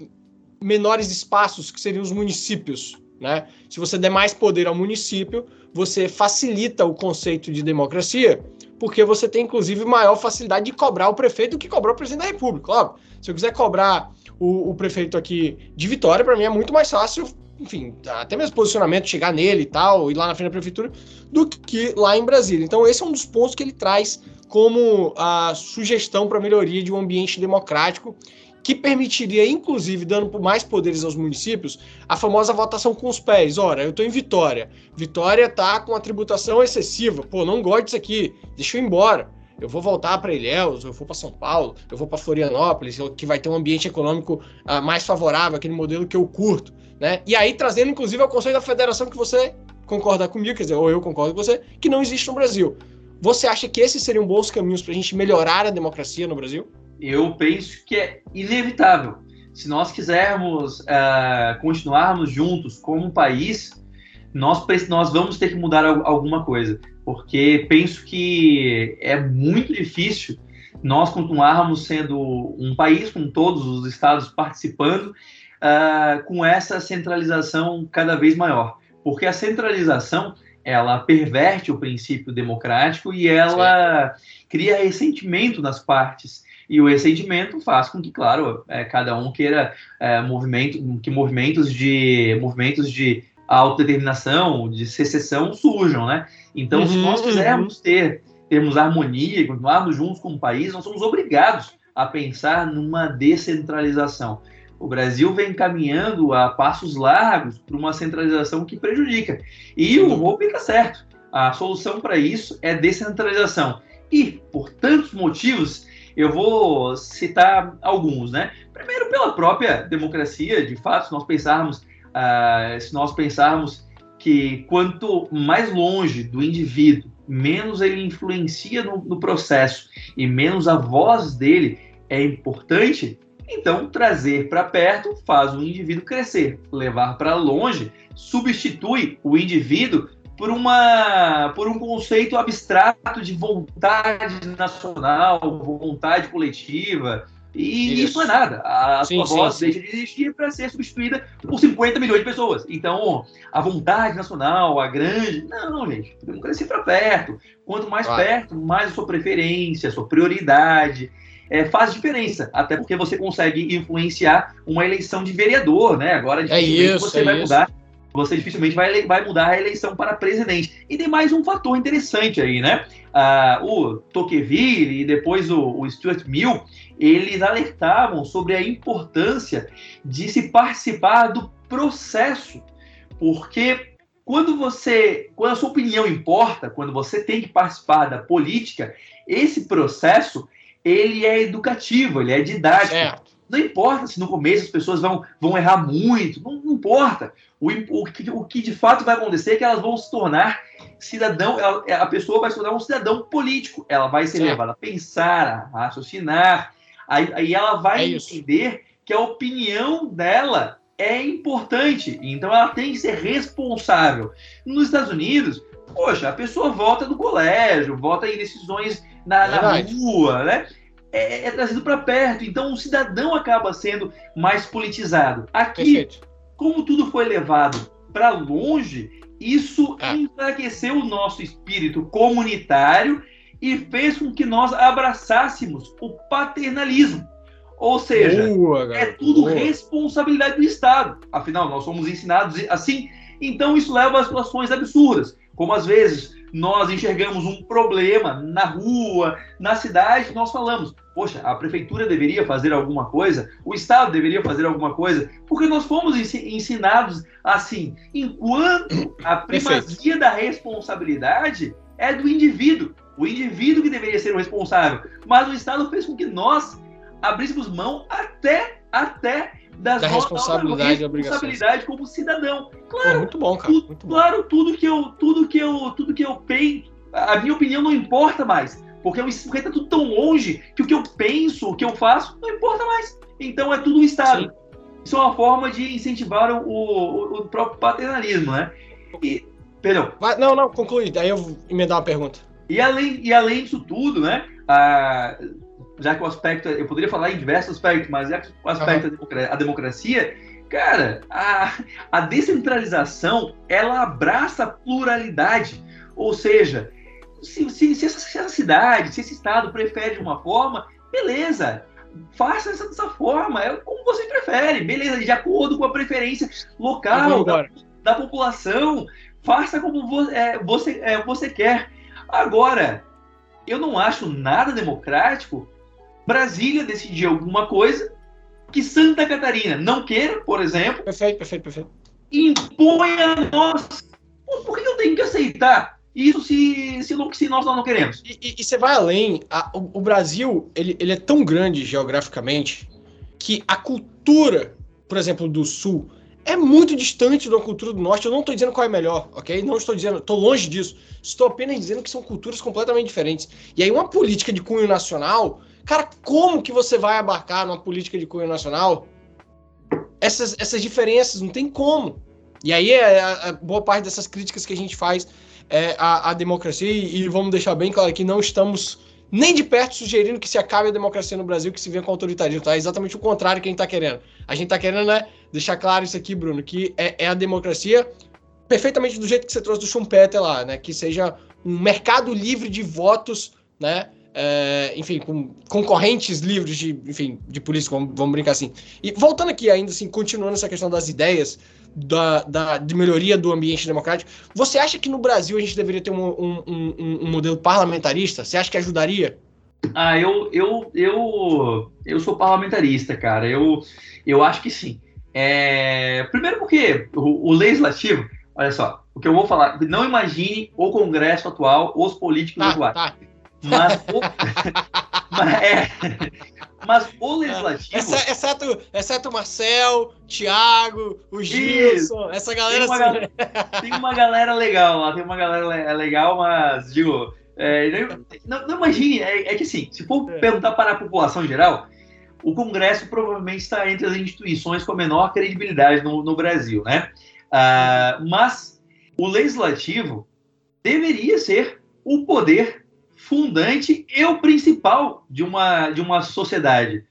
menores espaços, que seriam os municípios. Né? Se você der mais poder ao município, você facilita o conceito de democracia, porque você tem, inclusive, maior facilidade de cobrar o prefeito do que cobrar o presidente da República. Óbvio, se eu quiser cobrar o, o prefeito aqui de Vitória, para mim é muito mais fácil enfim, até mesmo posicionamento, chegar nele e tal, ir lá na frente da prefeitura, do que lá em Brasília. Então, esse é um dos pontos que ele traz como a sugestão para melhoria de um ambiente democrático que permitiria, inclusive, dando mais poderes aos municípios, a famosa votação com os pés. Ora, eu estou em Vitória. Vitória tá com a tributação excessiva. Pô, não gosto disso aqui. Deixa eu ir embora. Eu vou voltar para Ilhéus, eu vou para São Paulo, eu vou para Florianópolis, que vai ter um ambiente econômico uh, mais favorável, aquele modelo que eu curto, né? E aí trazendo inclusive ao Conselho da Federação que você concorda comigo, quer dizer, ou eu concordo com você, que não existe no Brasil. Você acha que esses seriam bons caminhos para a gente melhorar a democracia no Brasil? Eu penso que é inevitável. Se nós quisermos uh, continuarmos juntos como país, nós, nós vamos ter que mudar alguma coisa, porque penso que é muito difícil nós continuarmos sendo um país com todos os estados participando uh, com essa centralização cada vez maior, porque a centralização ela perverte o princípio democrático e ela cria ressentimento nas partes. E o ressentimento faz com que, claro, é, cada um queira é, movimento, que movimentos de movimentos de autodeterminação, de secessão surjam, né? Então, uhum, se nós uhum. quisermos uhum. ter termos harmonia e continuarmos juntos como país, nós somos obrigados a pensar numa descentralização. O Brasil vem caminhando a passos largos para uma centralização que prejudica. E o Hope está certo. A solução para isso é descentralização. E, por tantos motivos, eu vou citar alguns, né? Primeiro, pela própria democracia, de fato, se nós pensarmos, uh, se nós pensarmos que quanto mais longe do indivíduo, menos ele influencia no, no processo e menos a voz dele é importante, então, trazer para perto faz o indivíduo crescer. Levar para longe substitui o indivíduo por, uma, por um conceito abstrato de vontade nacional, vontade coletiva. E isso, isso é nada. A sim, sua voz sim, deixa de existir para ser substituída por 50 milhões de pessoas. Então, a vontade nacional, a grande. Não, gente. Podemos crescer para perto. Quanto mais claro. perto, mais a sua preferência, a sua prioridade é, faz diferença, até porque você consegue influenciar uma eleição de vereador, né? Agora é isso, você é vai isso. mudar, você dificilmente vai, vai mudar a eleição para presidente. E tem mais um fator interessante aí, né? Ah, o Tocqueville e depois o, o Stuart Mill, eles alertavam sobre a importância de se participar do processo, porque quando você, quando a sua opinião importa, quando você tem que participar da política, esse processo ele é educativo, ele é didático. Certo. Não importa se no começo as pessoas vão, vão errar muito, não, não importa. O, o, que, o que de fato vai acontecer é que elas vão se tornar cidadão, ela, a pessoa vai se tornar um cidadão político. Ela vai ser levada a pensar, a raciocinar, aí, aí ela vai é entender que a opinião dela é importante. Então ela tem que ser responsável. Nos Estados Unidos, poxa, a pessoa vota no colégio, vota em decisões na, na rua, né? É, é trazido para perto. Então o cidadão acaba sendo mais politizado. Aqui, Perfeito. como tudo foi levado para longe, isso ah. enfraqueceu o nosso espírito comunitário e fez com que nós abraçássemos o paternalismo. Ou seja, boa, é tudo boa. responsabilidade do Estado. Afinal, nós somos ensinados assim. Então, isso leva a situações absurdas, como às vezes nós enxergamos um problema na rua, na cidade, nós falamos, poxa, a prefeitura deveria fazer alguma coisa, o Estado deveria fazer alguma coisa, porque nós fomos ensinados assim, enquanto a primazia da responsabilidade é do indivíduo, o indivíduo que deveria ser o responsável, mas o Estado fez com que nós abríssemos mão até, até das da responsabilidade, responsabilidade como cidadão. Claro, muito bom, cara. Muito bom. Claro, tudo que eu, tudo que eu, tudo que eu penso, a minha opinião não importa mais, porque porque está tudo tão longe que o que eu penso, o que eu faço, não importa mais. Então é tudo o Estado. Sim. Isso é uma forma de incentivar o, o, o próprio paternalismo, né? E, perdão. não, não, conclui. Daí eu vou emendar uma pergunta. E além, e além disso tudo, né? A, já que o aspecto, eu poderia falar em diversos aspectos, mas já que o aspecto uhum. da democracia, cara, a, a descentralização, ela abraça a pluralidade, ou seja, se, se, se, essa, se essa cidade, se esse estado prefere de uma forma, beleza, faça essa dessa forma, é como você prefere, beleza, de acordo com a preferência local da, da, população, faça como você, é, você, é, você quer. Agora, eu não acho nada democrático Brasília decidir alguma coisa que Santa Catarina não queira, por exemplo, Perfeito, perfeito, perfeito. impõe a nós. Por que eu tenho que aceitar isso se, se, não, se nós não queremos? E, e- e você vai além, a- o, o Brasil, ele, ele é tão grande geograficamente que a cultura, por exemplo, do Sul, é muito distante da cultura do Norte. Eu não estou dizendo qual é melhor, ok? Não estou dizendo, estou longe disso. Estou apenas dizendo que são culturas completamente diferentes. E aí uma política de cunho nacional, cara, como que você vai abarcar numa política de cunho nacional essas, essas diferenças? Não tem como. E aí é a, a boa parte dessas críticas que a gente faz é, à, à democracia e, e vamos deixar bem claro que não estamos nem de perto sugerindo que se acabe a democracia no Brasil, que se venha com autoritarismo, tá? É exatamente o contrário que a gente tá querendo. A gente tá querendo, né, deixar claro isso aqui, Bruno, que é, é a democracia perfeitamente do jeito que você trouxe do Schumpeter lá, né? Que seja um mercado livre de votos, né? É, enfim, com concorrentes livres de, enfim, de polícia, vamos, vamos brincar assim. E voltando aqui ainda, assim, continuando essa questão das ideias, da, da, de melhoria do ambiente democrático, você acha que no Brasil a gente deveria ter um, um, um, um modelo parlamentarista? Você acha que ajudaria? Ah, eu, eu, eu, eu sou parlamentarista, cara. Eu, eu acho que sim. É, primeiro porque o, o legislativo, olha só, o que eu vou falar, não imagine o Congresso atual, os políticos Tá, atuais. tá. Mas o, <laughs> mas, é, mas o legislativo. Exce- Exceto, exceto o Marcel, Thiago, o Gilson, essa galera Tem uma assim. galera- tem uma galera legal lá, tem uma galera le- legal, mas, digo, é, não, não imagine, é, é que assim, se for É. perguntar para a população em geral, o Congresso provavelmente está entre as instituições com a menor credibilidade no, no Brasil, né? Ah, mas o Legislativo deveria ser o poder fundante e o principal de uma, de uma sociedade.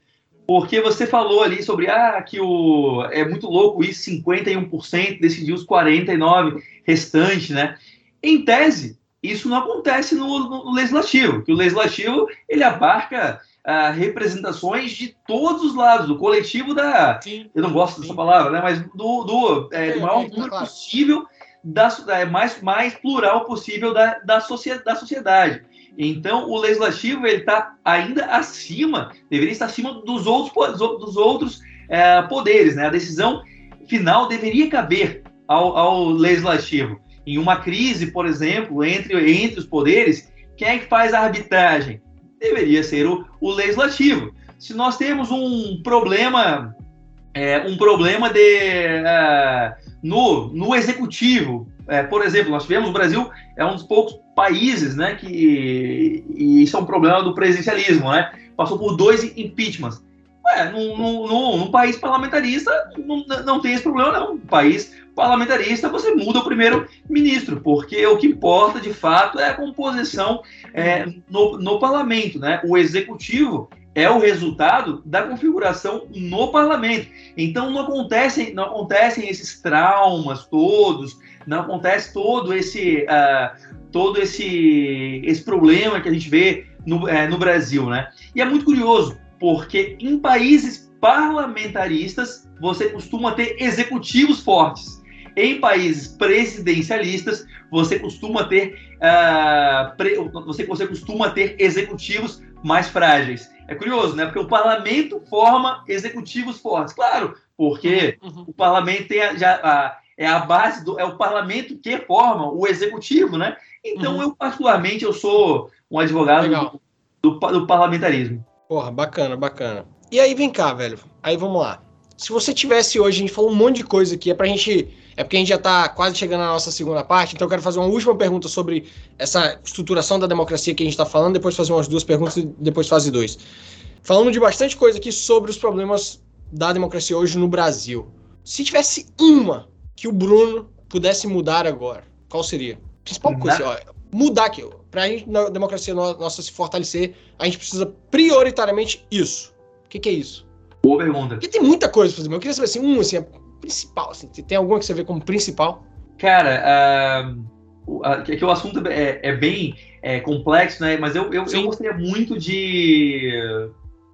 Porque você falou ali sobre ah, que o, é muito louco isso, 51% decidiu os 49% restantes, né? Em tese, isso não acontece no, no legislativo, que o legislativo ele abarca ah, representações de todos os lados, do coletivo da. Sim. Eu não gosto dessa Sim. palavra, né? Mas do, do, é, Sim, do maior número claro. possível, da, é, mais, mais plural possível da, da, socie- da sociedade. Então, o legislativo ele está ainda acima, deveria estar acima dos outros, dos outros é, poderes. Né? A decisão final deveria caber ao, ao legislativo. Em uma crise, por exemplo, entre, entre os poderes, quem é que faz a arbitragem? Deveria ser o, o legislativo. Se nós temos um problema, é, um problema de, é, no, no executivo, é, por exemplo, nós tivemos o Brasil é um dos poucos países, né, que e isso é um problema do presidencialismo, né? Passou por dois impeachments. Ué, num, país parlamentarista não, não tem esse problema, não. Um país parlamentarista você muda o primeiro-ministro, porque o que importa de fato é a composição é, no, no parlamento, né? O executivo é o resultado da configuração no parlamento. Então não acontecem, não acontecem esses traumas todos, não acontece todo esse, ah, todo esse, esse problema que a gente vê no, eh, no Brasil, né? E é muito curioso, porque em países parlamentaristas você costuma ter executivos fortes. Em países presidencialistas você costuma ter ah, pre- você, você costuma ter executivos mais frágeis. É curioso, né? Porque o parlamento forma executivos fortes. Claro, porque Uhum. o parlamento tem a- já a- é a base do é o parlamento que forma o executivo, né? Então Uhum. eu particularmente eu sou um advogado do, do, do parlamentarismo. Porra, bacana, bacana. E aí, vem cá, velho. Aí vamos lá. Se você tivesse hoje, a gente falou um monte de coisa aqui, é pra gente. É porque a gente já tá quase chegando na nossa segunda parte, então eu quero fazer uma última pergunta sobre essa estruturação da democracia que a gente tá falando, depois fazer umas duas perguntas e depois fase dois. Falando de bastante coisa aqui sobre os problemas da democracia hoje no Brasil. Se tivesse uma que o Bruno pudesse mudar agora, qual seria? Principal coisa, ó, mudar aqui. Pra gente, na democracia no- nossa se fortalecer, a gente precisa prioritariamente isso. O que, que é isso? Boa pergunta. Porque tem muita coisa, por exemplo. Eu queria saber assim, um, assim, principal. Assim, tem alguma que você vê como principal? Cara, o- ah, que, que o assunto é, é bem é, complexo, né? Mas eu, eu, Sim. eu gostaria muito de,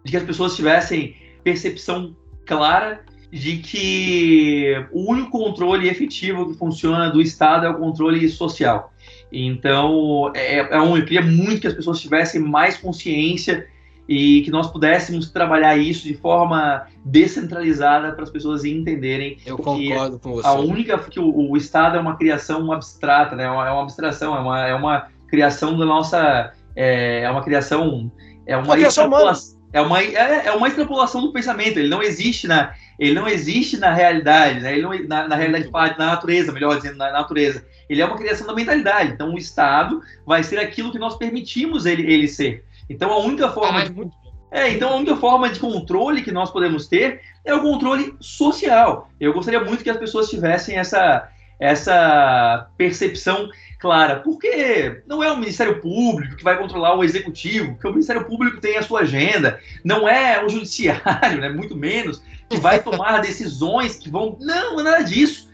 de que as pessoas tivessem percepção clara de que o único controle efetivo que funciona do Estado é o controle social. Então, é, é um, eu queria muito que as pessoas tivessem mais consciência e que nós pudéssemos trabalhar isso de forma descentralizada para as pessoas entenderem. Eu concordo com você. A única que o, o, Estado é uma criação abstrata, né? É uma, é abstração, é uma, é uma criação da nossa, é, é uma criação, é uma, uma extrapolação, é uma é, é uma extrapolação do pensamento. Ele não existe na ele não existe na realidade, né? Ele não, na, na realidade, na natureza, melhor dizendo, na natureza. Ele é uma criação da mentalidade. Então, o Estado vai ser aquilo que nós permitimos ele, ele ser. Então a única forma. de... É, então a única forma de controle que nós podemos ter é o controle social. Eu gostaria muito que as pessoas tivessem essa, essa percepção clara, porque não é o Ministério Público que vai controlar o executivo, porque o Ministério Público tem a sua agenda, não é o judiciário, <laughs> né, muito menos, que vai tomar <laughs> decisões que vão. Não, não é nada disso.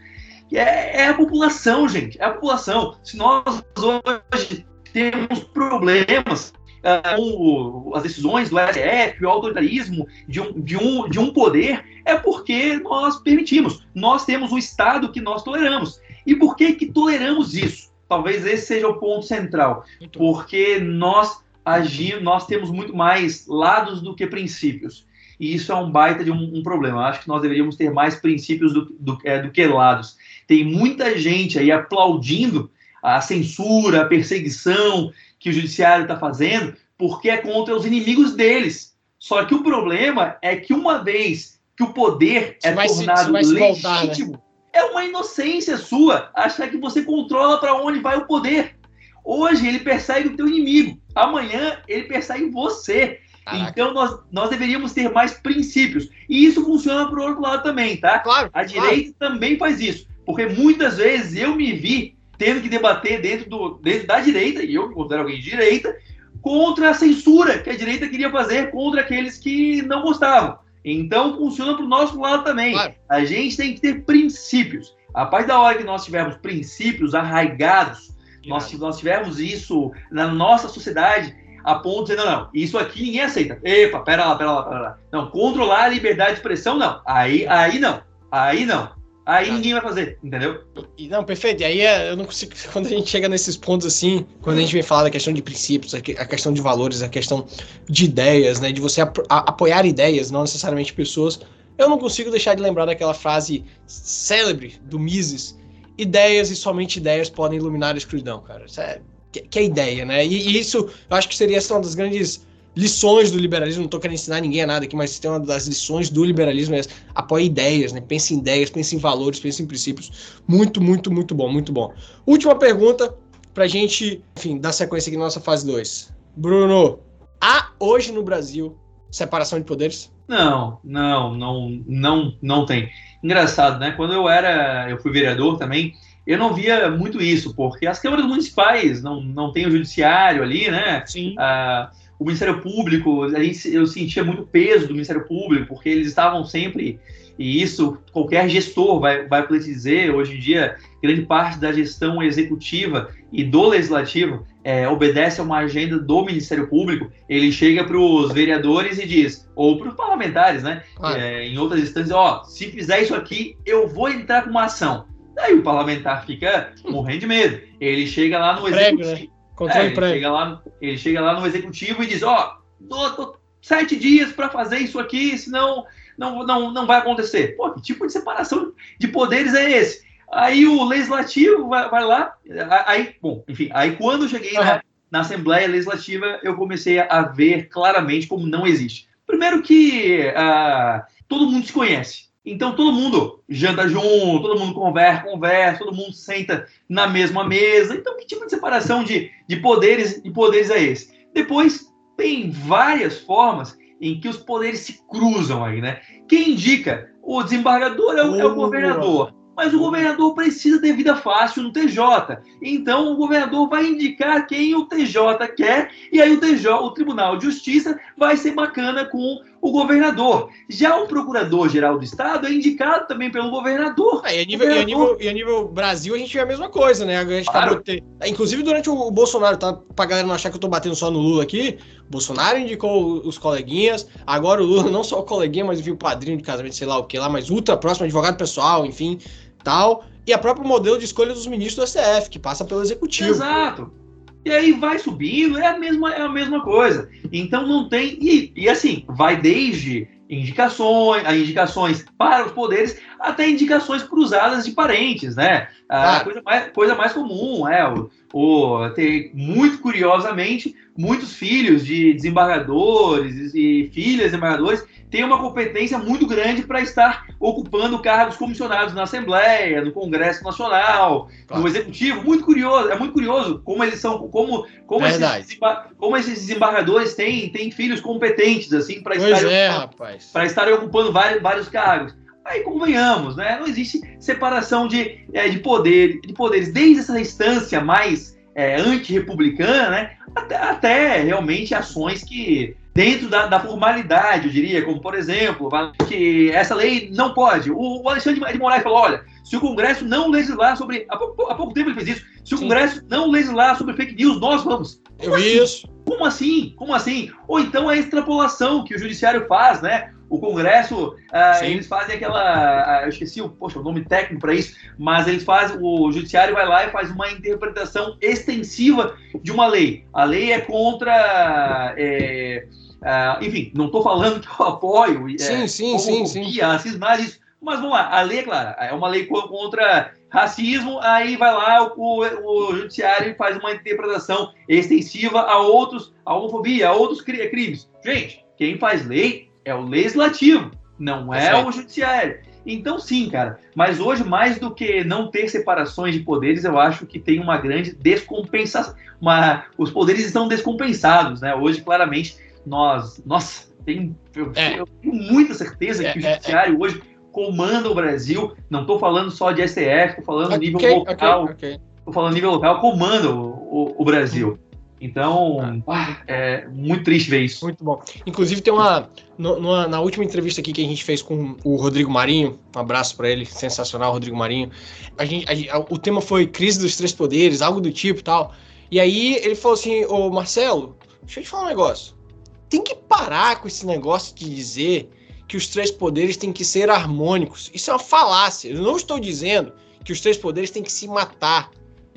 É, é a população, gente, é a população. Se nós hoje temos problemas uh, as decisões do STF, o autoritarismo de um, de, um, de um poder, é porque nós permitimos. Nós temos o Estado que nós toleramos. E por que, que toleramos isso? Talvez esse seja o ponto central. Porque nós agimos, nós temos muito mais lados do que princípios. E isso é um baita de um, um problema. Eu acho que nós deveríamos ter mais princípios do, do, é, do que lados. Tem muita gente aí aplaudindo a censura, a perseguição que o judiciário está fazendo, porque é contra os inimigos deles. Só que o problema é que uma vez que o poder é tornado se, se legítimo, voltar, né? É uma inocência sua achar que você controla para onde vai o poder. Hoje ele persegue o teu inimigo, amanhã ele persegue você. Caraca. Então nós, nós deveríamos ter mais princípios. E isso funciona para o outro lado também, tá? Claro. A direita claro. também faz isso. Porque muitas vezes eu me vi tendo que debater dentro, do, dentro da direita, e eu me considero alguém de direita, contra a censura que a direita queria fazer contra aqueles que não gostavam. Então funciona para o nosso lado também. Claro. A gente tem que ter princípios. A partir da hora que nós tivermos princípios arraigados, nós, nós tivermos isso na nossa sociedade, a ponto de dizer, não, não, isso aqui ninguém aceita. Epa, pera lá, pera lá, pera lá. Não, controlar a liberdade de expressão, não. Aí, aí não. Aí não. Aí tá. ninguém vai fazer, entendeu? E, não, perfeito. E aí é, eu não consigo. <laughs> Quando a gente chega nesses pontos assim, quando a gente vem falar da questão de princípios, a questão de valores, a questão de ideias, né? De você ap apoiar ideias, não necessariamente pessoas. Eu não consigo deixar de lembrar daquela frase célebre do Mises: ideias e somente ideias podem iluminar a escuridão, cara. Isso é, que, que é ideia, né? E, e isso eu acho que seria essa uma das grandes lições do liberalismo, não estou querendo ensinar ninguém a nada aqui, mas tem uma das lições do liberalismo é apoia ideias, né? Pense em ideias, pense em valores, pense em princípios. Muito, muito, muito bom, muito bom. Última pergunta pra gente, enfim, dar sequência aqui na nossa fase 2. Bruno, há hoje no Brasil separação de poderes? Não, não, não, não, não tem. Engraçado, né? Quando eu era, eu fui vereador também, eu não via muito isso, porque as câmaras municipais não, não tem o judiciário ali, né? Sim. Ah, o Ministério Público, eu sentia muito peso do Ministério Público, porque eles estavam sempre, e isso qualquer gestor vai, vai poder dizer, hoje em dia, grande parte da gestão executiva e do legislativo é, obedece a uma agenda do Ministério Público, ele chega para os vereadores e diz, ou para os parlamentares, né, ah. é, em outras instâncias, ó, se fizer isso aqui, eu vou entrar com uma ação. Daí o parlamentar fica morrendo de medo. Ele chega lá no executivo, né? Controle é, ele, chega lá, ele chega lá no executivo e diz: Ó, oh, sete dias para fazer isso aqui, senão não, não, não vai acontecer. Pô, que tipo de separação de poderes é esse? Aí o legislativo vai, vai lá, aí, bom, enfim, aí quando eu cheguei uhum. na, na Assembleia Legislativa, eu comecei a ver claramente como não existe. Primeiro que uh, todo mundo se conhece. Então todo mundo janta junto, todo mundo conversa, conversa, todo mundo senta na mesma mesa. Então que tipo de separação de, de poderes de poderes é esse? Depois tem várias formas em que os poderes se cruzam aí, né? Quem indica? O desembargador é o, é o governador mas o governador precisa ter vida fácil no TJ. Então o governador vai indicar quem o TJ quer e aí o TJ, o Tribunal de Justiça, vai ser bacana com o governador. Já o Procurador-Geral do Estado é indicado também pelo governador. É, e, a nível, governador... E, a nível, e, a nível, Brasil a gente vê a mesma coisa, né? Claro. ter... Inclusive durante o Bolsonaro, tá? Pra galera não achar que eu tô batendo só no Lula aqui, Bolsonaro indicou os coleguinhas, agora o Lula <laughs> não só o coleguinha, mas enfim, o padrinho de casamento, sei lá o que lá, mas ultra próximo, advogado pessoal, enfim tal, e a própria modelo de escolha dos ministros do STF, que passa pelo executivo. Exato. E aí vai subindo, é a mesma, é a mesma coisa. Então não tem. E, e assim, vai desde indicações, a indicações para os poderes, até indicações cruzadas de parentes, né? A Ah. coisa, mais, coisa mais comum é o, o ter, muito curiosamente, muitos filhos de desembargadores e filhas de desembargadores têm uma competência muito grande para estar ocupando cargos comissionados na Assembleia, no Congresso Nacional, Claro. no Executivo. Muito curioso, é muito curioso como eles são, como, como, esses, como esses desembargadores têm, têm filhos competentes, assim, para estarem é, ocupando- estarem ocupando vários, vários cargos. Aí convenhamos, né? Não existe separação de, é, de, poder, de poderes, desde essa instância mais é, antirrepublicana, né? Até, até realmente ações que, dentro da, da formalidade, eu diria, como por exemplo, que essa lei não pode. O, o Alexandre de Moraes falou: olha, se o Congresso não legislar sobre. Há pouco, há pouco tempo ele fez isso. Se o Sim. Congresso não legislar sobre fake news, nós vamos. Eu vi isso. Como assim? Como assim? Ou então a extrapolação que o judiciário faz, né? O Congresso, ah, Sim. eles fazem aquela. ah, eu esqueci o, poxa, o nome técnico para isso, mas eles fazem. O judiciário vai lá e faz uma interpretação extensiva de uma lei. A lei é contra. é, ah, enfim, não estou falando que eu apoio. é, Sim, sim, sim, sim. homofobia, racismo, nada disso. Mas vamos lá, a lei é clara, é uma lei co- contra racismo, aí vai lá o, o judiciário e faz uma interpretação extensiva a outros, a homofobia, a outros cri- crimes. Gente, quem faz lei é o legislativo, não é Perfeito. o judiciário. Então, sim, cara. Mas hoje, mais do que não ter separações de poderes, eu acho que tem uma grande descompensação. Uma... Os poderes estão descompensados, né? Hoje, claramente, nós. Nossa, tem... eu, É. eu tenho muita certeza É, que o é, é. judiciário hoje comanda o Brasil. Não estou falando só de STF, estou falando Ok, nível local. ok. Estou falando nível local, comanda o, o- o Brasil. Então, Ah. é muito triste ver isso. Muito bom. Inclusive, tem uma. no- na última entrevista aqui que a gente fez com o Rodrigo Marinho, um abraço pra ele, sensacional, Rodrigo Marinho. A gente, a o tema foi crise dos três poderes, algo do tipo e tal. E aí ele falou assim: Ô Marcelo, deixa eu te falar um negócio. Tem que parar com esse negócio de dizer que os três poderes têm que ser harmônicos. Isso é uma falácia. Eu não estou dizendo que os três poderes têm que se matar,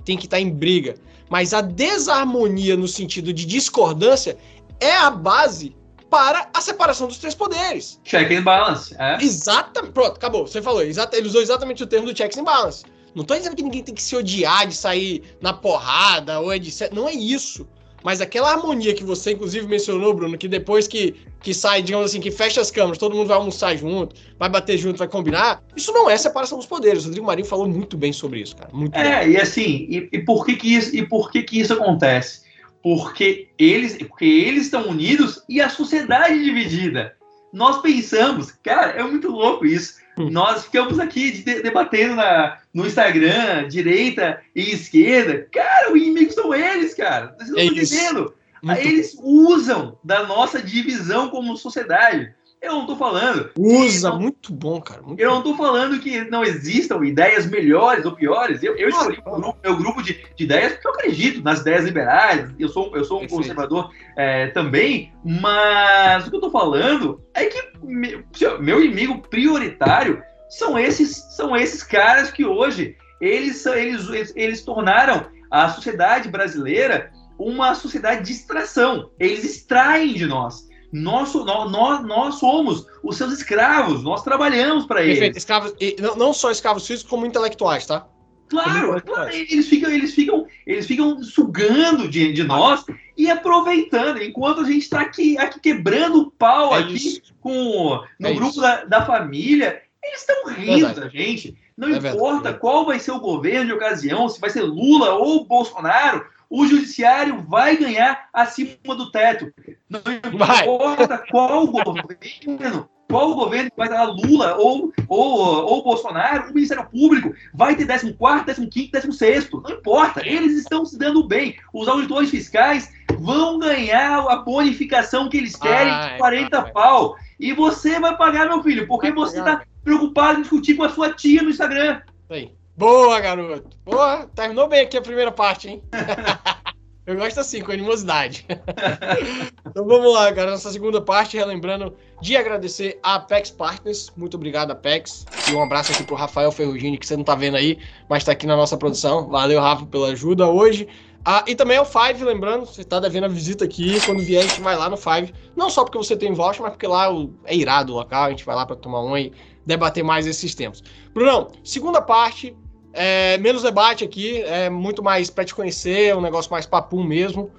têm que estar em briga. Mas a desarmonia no sentido de discordância é a base para a separação dos três poderes. Check and balance. É. Exatamente. Pronto, acabou. Você falou. Exata, ele usou exatamente o termo do checks and balance. Não tô dizendo que ninguém tem que se odiar de sair na porrada ou é de. Não é isso. Mas aquela harmonia que você, inclusive, mencionou, Bruno, que depois que, que sai, digamos assim, que fecha as câmeras, todo mundo vai almoçar junto, vai bater junto, vai combinar, isso não é separação dos poderes. O Rodrigo Marinho falou muito bem sobre isso, cara. Muito bem. É, e assim, e, e por que que isso, e por que que isso acontece? Porque eles, porque eles estão unidos e a sociedade dividida. Nós pensamos, cara, é muito louco isso. Hum. Nós ficamos aqui de- debatendo na, no Instagram, direita e esquerda. Cara, o inimigo são eles, cara. Vocês não É estão entendendo. Muito eles usam da nossa divisão como sociedade. Eu não tô falando Usa, Não. muito bom, cara. Muito eu bom. não estou falando que não existam ideias melhores ou piores. Eu, eu escolhi o grupo- meu grupo de, de ideias porque eu acredito nas ideias liberais. Eu sou, eu sou um Perfeito. conservador é, também, mas o que eu estou falando é que me- meu inimigo prioritário são esses, são esses caras que hoje eles, eles, eles tornaram a sociedade brasileira uma sociedade de extração. Eles extraem de nós. Nós, nós, nós somos os seus escravos, nós trabalhamos para eles. Perfeito. Escravos, e não, não só escravos físicos, como intelectuais, tá? Claro, é claro, eles ficam, eles ficam, eles ficam sugando de, de nós e aproveitando, enquanto a gente está aqui, aqui quebrando o pau É aqui isso. com no É grupo isso. da, da família, eles estão rindo Verdade. da gente. Não É importa verdade. qual vai ser o governo de ocasião, se vai ser Lula ou Bolsonaro, o judiciário vai ganhar acima do teto. Não Vai. importa qual o governo, qual o governo vai lá, Lula ou, ou, ou Bolsonaro, o Ministério Público vai ter 14, 15, 16. Não importa, eles estão se dando bem. Os auditores fiscais vão ganhar a bonificação que eles querem Vai, de 40 vai. pau. E você vai pagar, meu filho, porque Vai você está preocupado em discutir com a sua tia no Instagram. Aí. Boa, garoto. Boa, terminou bem aqui a primeira parte, hein? <laughs> Eu gosto assim, com animosidade. <laughs> então vamos lá, cara. Nossa segunda parte, relembrando de agradecer a Apex Partners. Muito obrigado, Apex. E um abraço aqui pro Rafael Ferrugini, que você não tá vendo aí, mas tá aqui na nossa produção. Valeu, Rafa, pela ajuda hoje. Ah, e também é o Five, lembrando, você tá devendo a visita aqui. Quando vier, a gente vai lá no Five. Não só porque você tem voucher, mas porque lá é irado o local. A gente vai lá pra tomar um e debater mais esses temas. Brunão, segunda parte. É, menos debate aqui, é muito mais pra te conhecer, um negócio mais papum mesmo.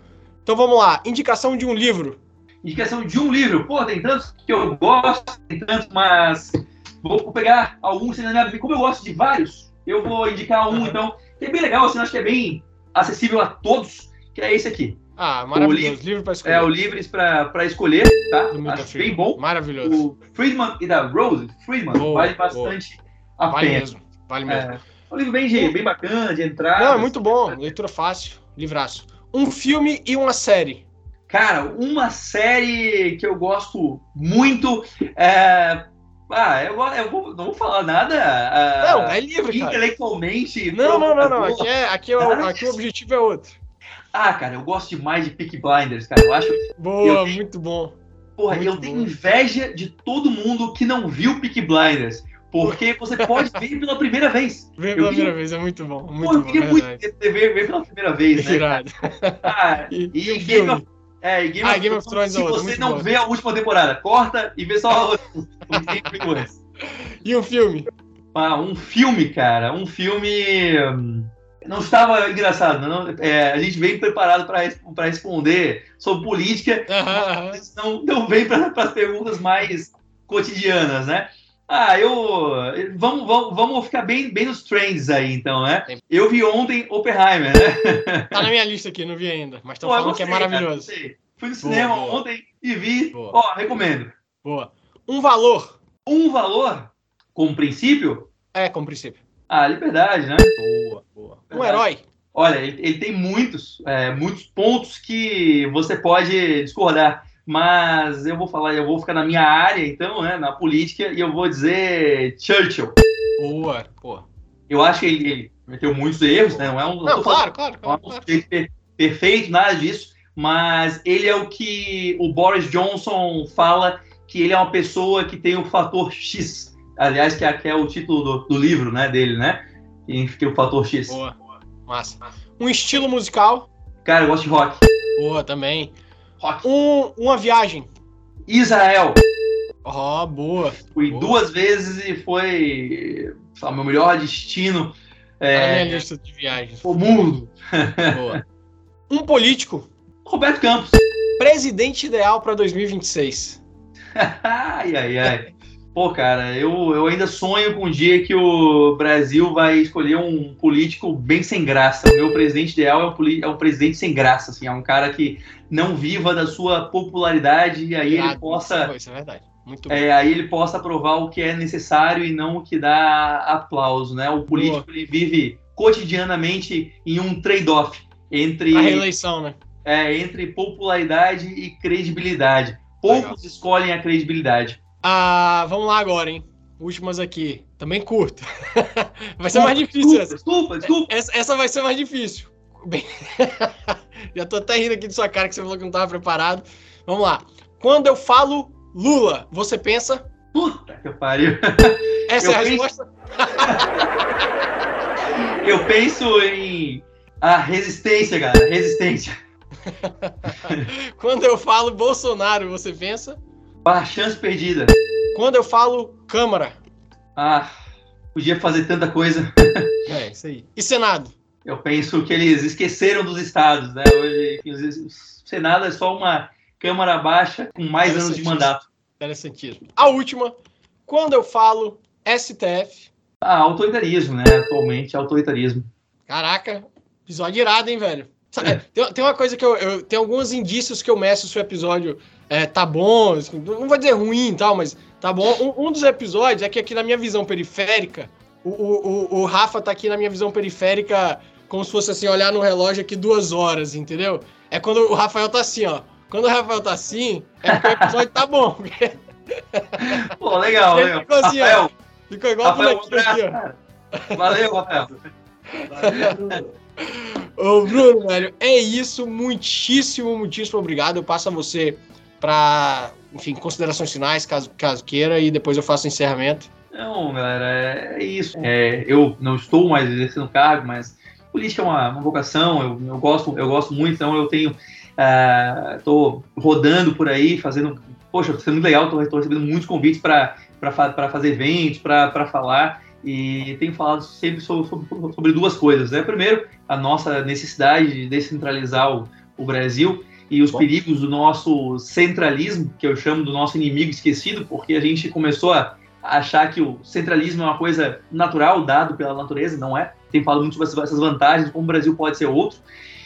Então vamos lá. Indicação de um livro. Indicação de um livro. Pô, tem tantos que eu gosto, tem tantos, mas vou pegar alguns. Como eu gosto de vários, eu vou indicar um, então, que é bem legal, assim, acho que é bem acessível a todos, que é esse aqui. Ah, maravilhoso. livro- livro pra escolher. É o Livres para escolher, tá? Acho Friedman. bem bom. Maravilhoso. O Friedman e da Rose, Friedman, Boa, vale bastante a Vale pena. mesmo. Vale mesmo. É, é um livro bem, de- bem bacana de entrar. Não, é muito bom. Leitura fácil. Livraço. Um filme e uma série. Cara, uma série que eu gosto muito é. Ah, eu, eu vou- não vou falar nada. ah, Não, é livre, intelectualmente. Não, não, não, não. provocador. Aqui, é, aqui, é o, aqui o objetivo é outro. Ah, cara, eu gosto demais de Peak Blinders, cara. Eu acho. Boa, muito bom. Porra, eu tenho inveja de todo mundo que não viu Peak Blinders. Porque você pode ver pela primeira vez. Ver Eu pela vi- primeira vez é muito bom. Pô, Muito eu bom, queria muito ver, ver, pela primeira vez, né? Irado. Ah, <laughs> E, e e Game of, é, e Game, Ah, of, Game of Thrones é se outro, você não bom. vê a última temporada, corta e vê só o. E o filme? Ah, um filme, cara, um filme. hum, Não estava engraçado, não, é, a gente veio preparado para responder sobre política, Aham, aham. mas não, não vem para as perguntas mais cotidianas, né? Ah, eu. Vamos, vamos, vamos ficar bem, bem nos trends aí, então, né? Eu vi ontem Oppenheimer, né? <laughs> Tá na minha lista aqui, não vi ainda. Mas estão falando que é cara, maravilhoso. gostei. Fui no Boa, cinema boa. ontem e vi. Boa. Ó, recomendo. Boa. Um valor. Um valor, como princípio, É, como princípio. a liberdade, né? Boa, boa. Um Verdade. herói. Olha, ele, ele tem muitos, é, muitos pontos que você pode discordar, mas eu vou falar, eu vou ficar na minha área, então, né, na política, e eu vou dizer Churchill. Boa, pô. Eu acho que ele, ele cometeu muitos erros, né? Não é um, Não, tô claro, claro, não é claro. um claro. perfeito, nada disso, mas ele é o que o Boris Johnson fala que ele é uma pessoa que tem o fator X. Aliás, que é, que é o título do, do livro, né, dele, né? Que tem o fator X. Boa. Massa. Um estilo musical. Cara, eu gosto de rock. Boa também. Rock. Um, uma viagem. Israel. Ó, boa. Fui Boa. duas vezes e foi lá, meu melhor destino é, minha lista de viagens. o mundo. Boa. <laughs> Um político. Roberto Campos. Presidente ideal para 2026. <laughs> ai, ai, ai. Pô, cara, eu, eu ainda sonho com um dia que o Brasil vai escolher um político bem sem graça. O meu presidente ideal é um, é um presidente sem graça, assim, é um cara que não viva da sua popularidade e aí ele possa Isso é verdade. Muito bom. é, aí ele possa provar o que é necessário e não o que dá aplauso, né? O político ele vive cotidianamente em um trade-off entre A reeleição, né? é, entre popularidade e credibilidade. Poucos escolhem a credibilidade. Ah, vamos lá agora, hein? Últimas aqui. Também curto. <laughs> vai ser mais difícil essa. Desculpa, desculpa. essa. Essa vai ser mais difícil. Bem... <laughs> Já tô até rindo aqui de sua cara que você falou que não tava preparado. Vamos lá. Quando eu falo Lula, você pensa? Puta que pariu. <laughs> Essa Eu é a penso- resposta? Eu penso em a resistência, cara. Resistência. Quando eu falo Bolsonaro, você pensa? A chance perdida. Quando eu falo Câmara. Ah, podia fazer tanta coisa. <laughs> É, isso aí. E Senado? Eu penso que eles esqueceram dos estados, né? Hoje, enfim, o Senado é só uma Câmara Baixa com mais anos de mandato. Interessantíssimo. A última. Quando eu falo STF. Ah, autoritarismo, né? Atualmente, autoritarismo. Caraca, episódio irado, hein, velho? Sabe, Tem, tem uma coisa que eu, eu. Tem alguns indícios que eu meço se o episódio é, tá bom. assim, Não vou dizer ruim e tal, mas tá bom. Um, um dos episódios é que aqui na minha visão periférica, o, o, o, Rafa tá aqui na minha visão periférica como se fosse assim, olhar no relógio aqui duas horas, entendeu? É quando o Rafael tá assim, ó. Quando o Rafael tá assim, é porque o episódio tá bom. <laughs> Pô, legal, Ele legal. ficou assim, ó. Rafael, Ficou igual Rafael, bonequinho aqui, ó. abraço, cara. Valeu, Rafael. Ô, Bruno, velho, é isso. Muitíssimo, muitíssimo obrigado. Eu passo a você para, enfim, considerações finais, caso, caso queira, e depois eu faço o encerramento. Não, galera, é isso. É, eu não estou mais exercendo cargo, mas política é uma, uma vocação, eu, eu, gosto, eu gosto muito, então eu tenho. Estou uh, rodando por aí, fazendo. Poxa, está sendo legal, estou recebendo muitos convites para fazer eventos, para falar e tenho falado sempre sobre, sobre, sobre, duas coisas. Né? Primeiro, a nossa necessidade de descentralizar o, o Brasil e os Bom. perigos do nosso centralismo, que eu chamo do nosso inimigo esquecido, porque a gente começou a achar que o centralismo é uma coisa natural, dado pela natureza, não é. Tenho falado muito sobre essas vantagens, como o Brasil pode ser outro,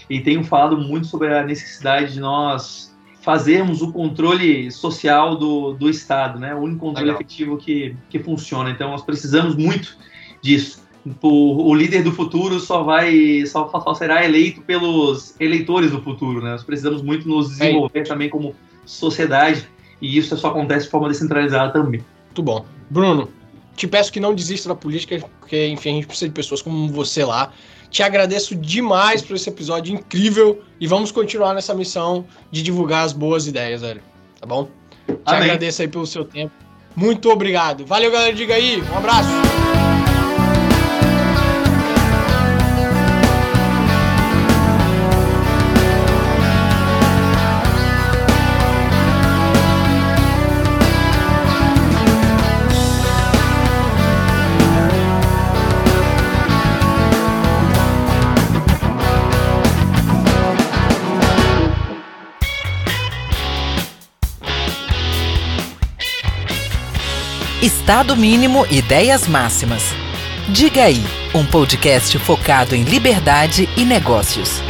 e tenho falado muito sobre a necessidade de nós fazermos o controle social do, do Estado, né? O único controle Legal. efetivo que, que funciona. Então, nós precisamos muito disso. O, o, líder do futuro só vai só, só, será eleito pelos eleitores do futuro, né? Nós precisamos muito nos desenvolver é. também como sociedade e isso só acontece de forma descentralizada também. Muito bom. Bruno, te peço que não desista da política, porque enfim, a gente precisa de pessoas como você lá te agradeço demais por esse episódio incrível e vamos continuar nessa missão de divulgar as boas ideias, velho. Tá bom? Te Amém. agradeço aí pelo seu tempo. Muito obrigado. Valeu, galera. Diga aí. Um abraço. Estado Mínimo Ideias Máximas. Diga aí, um podcast focado em liberdade e negócios.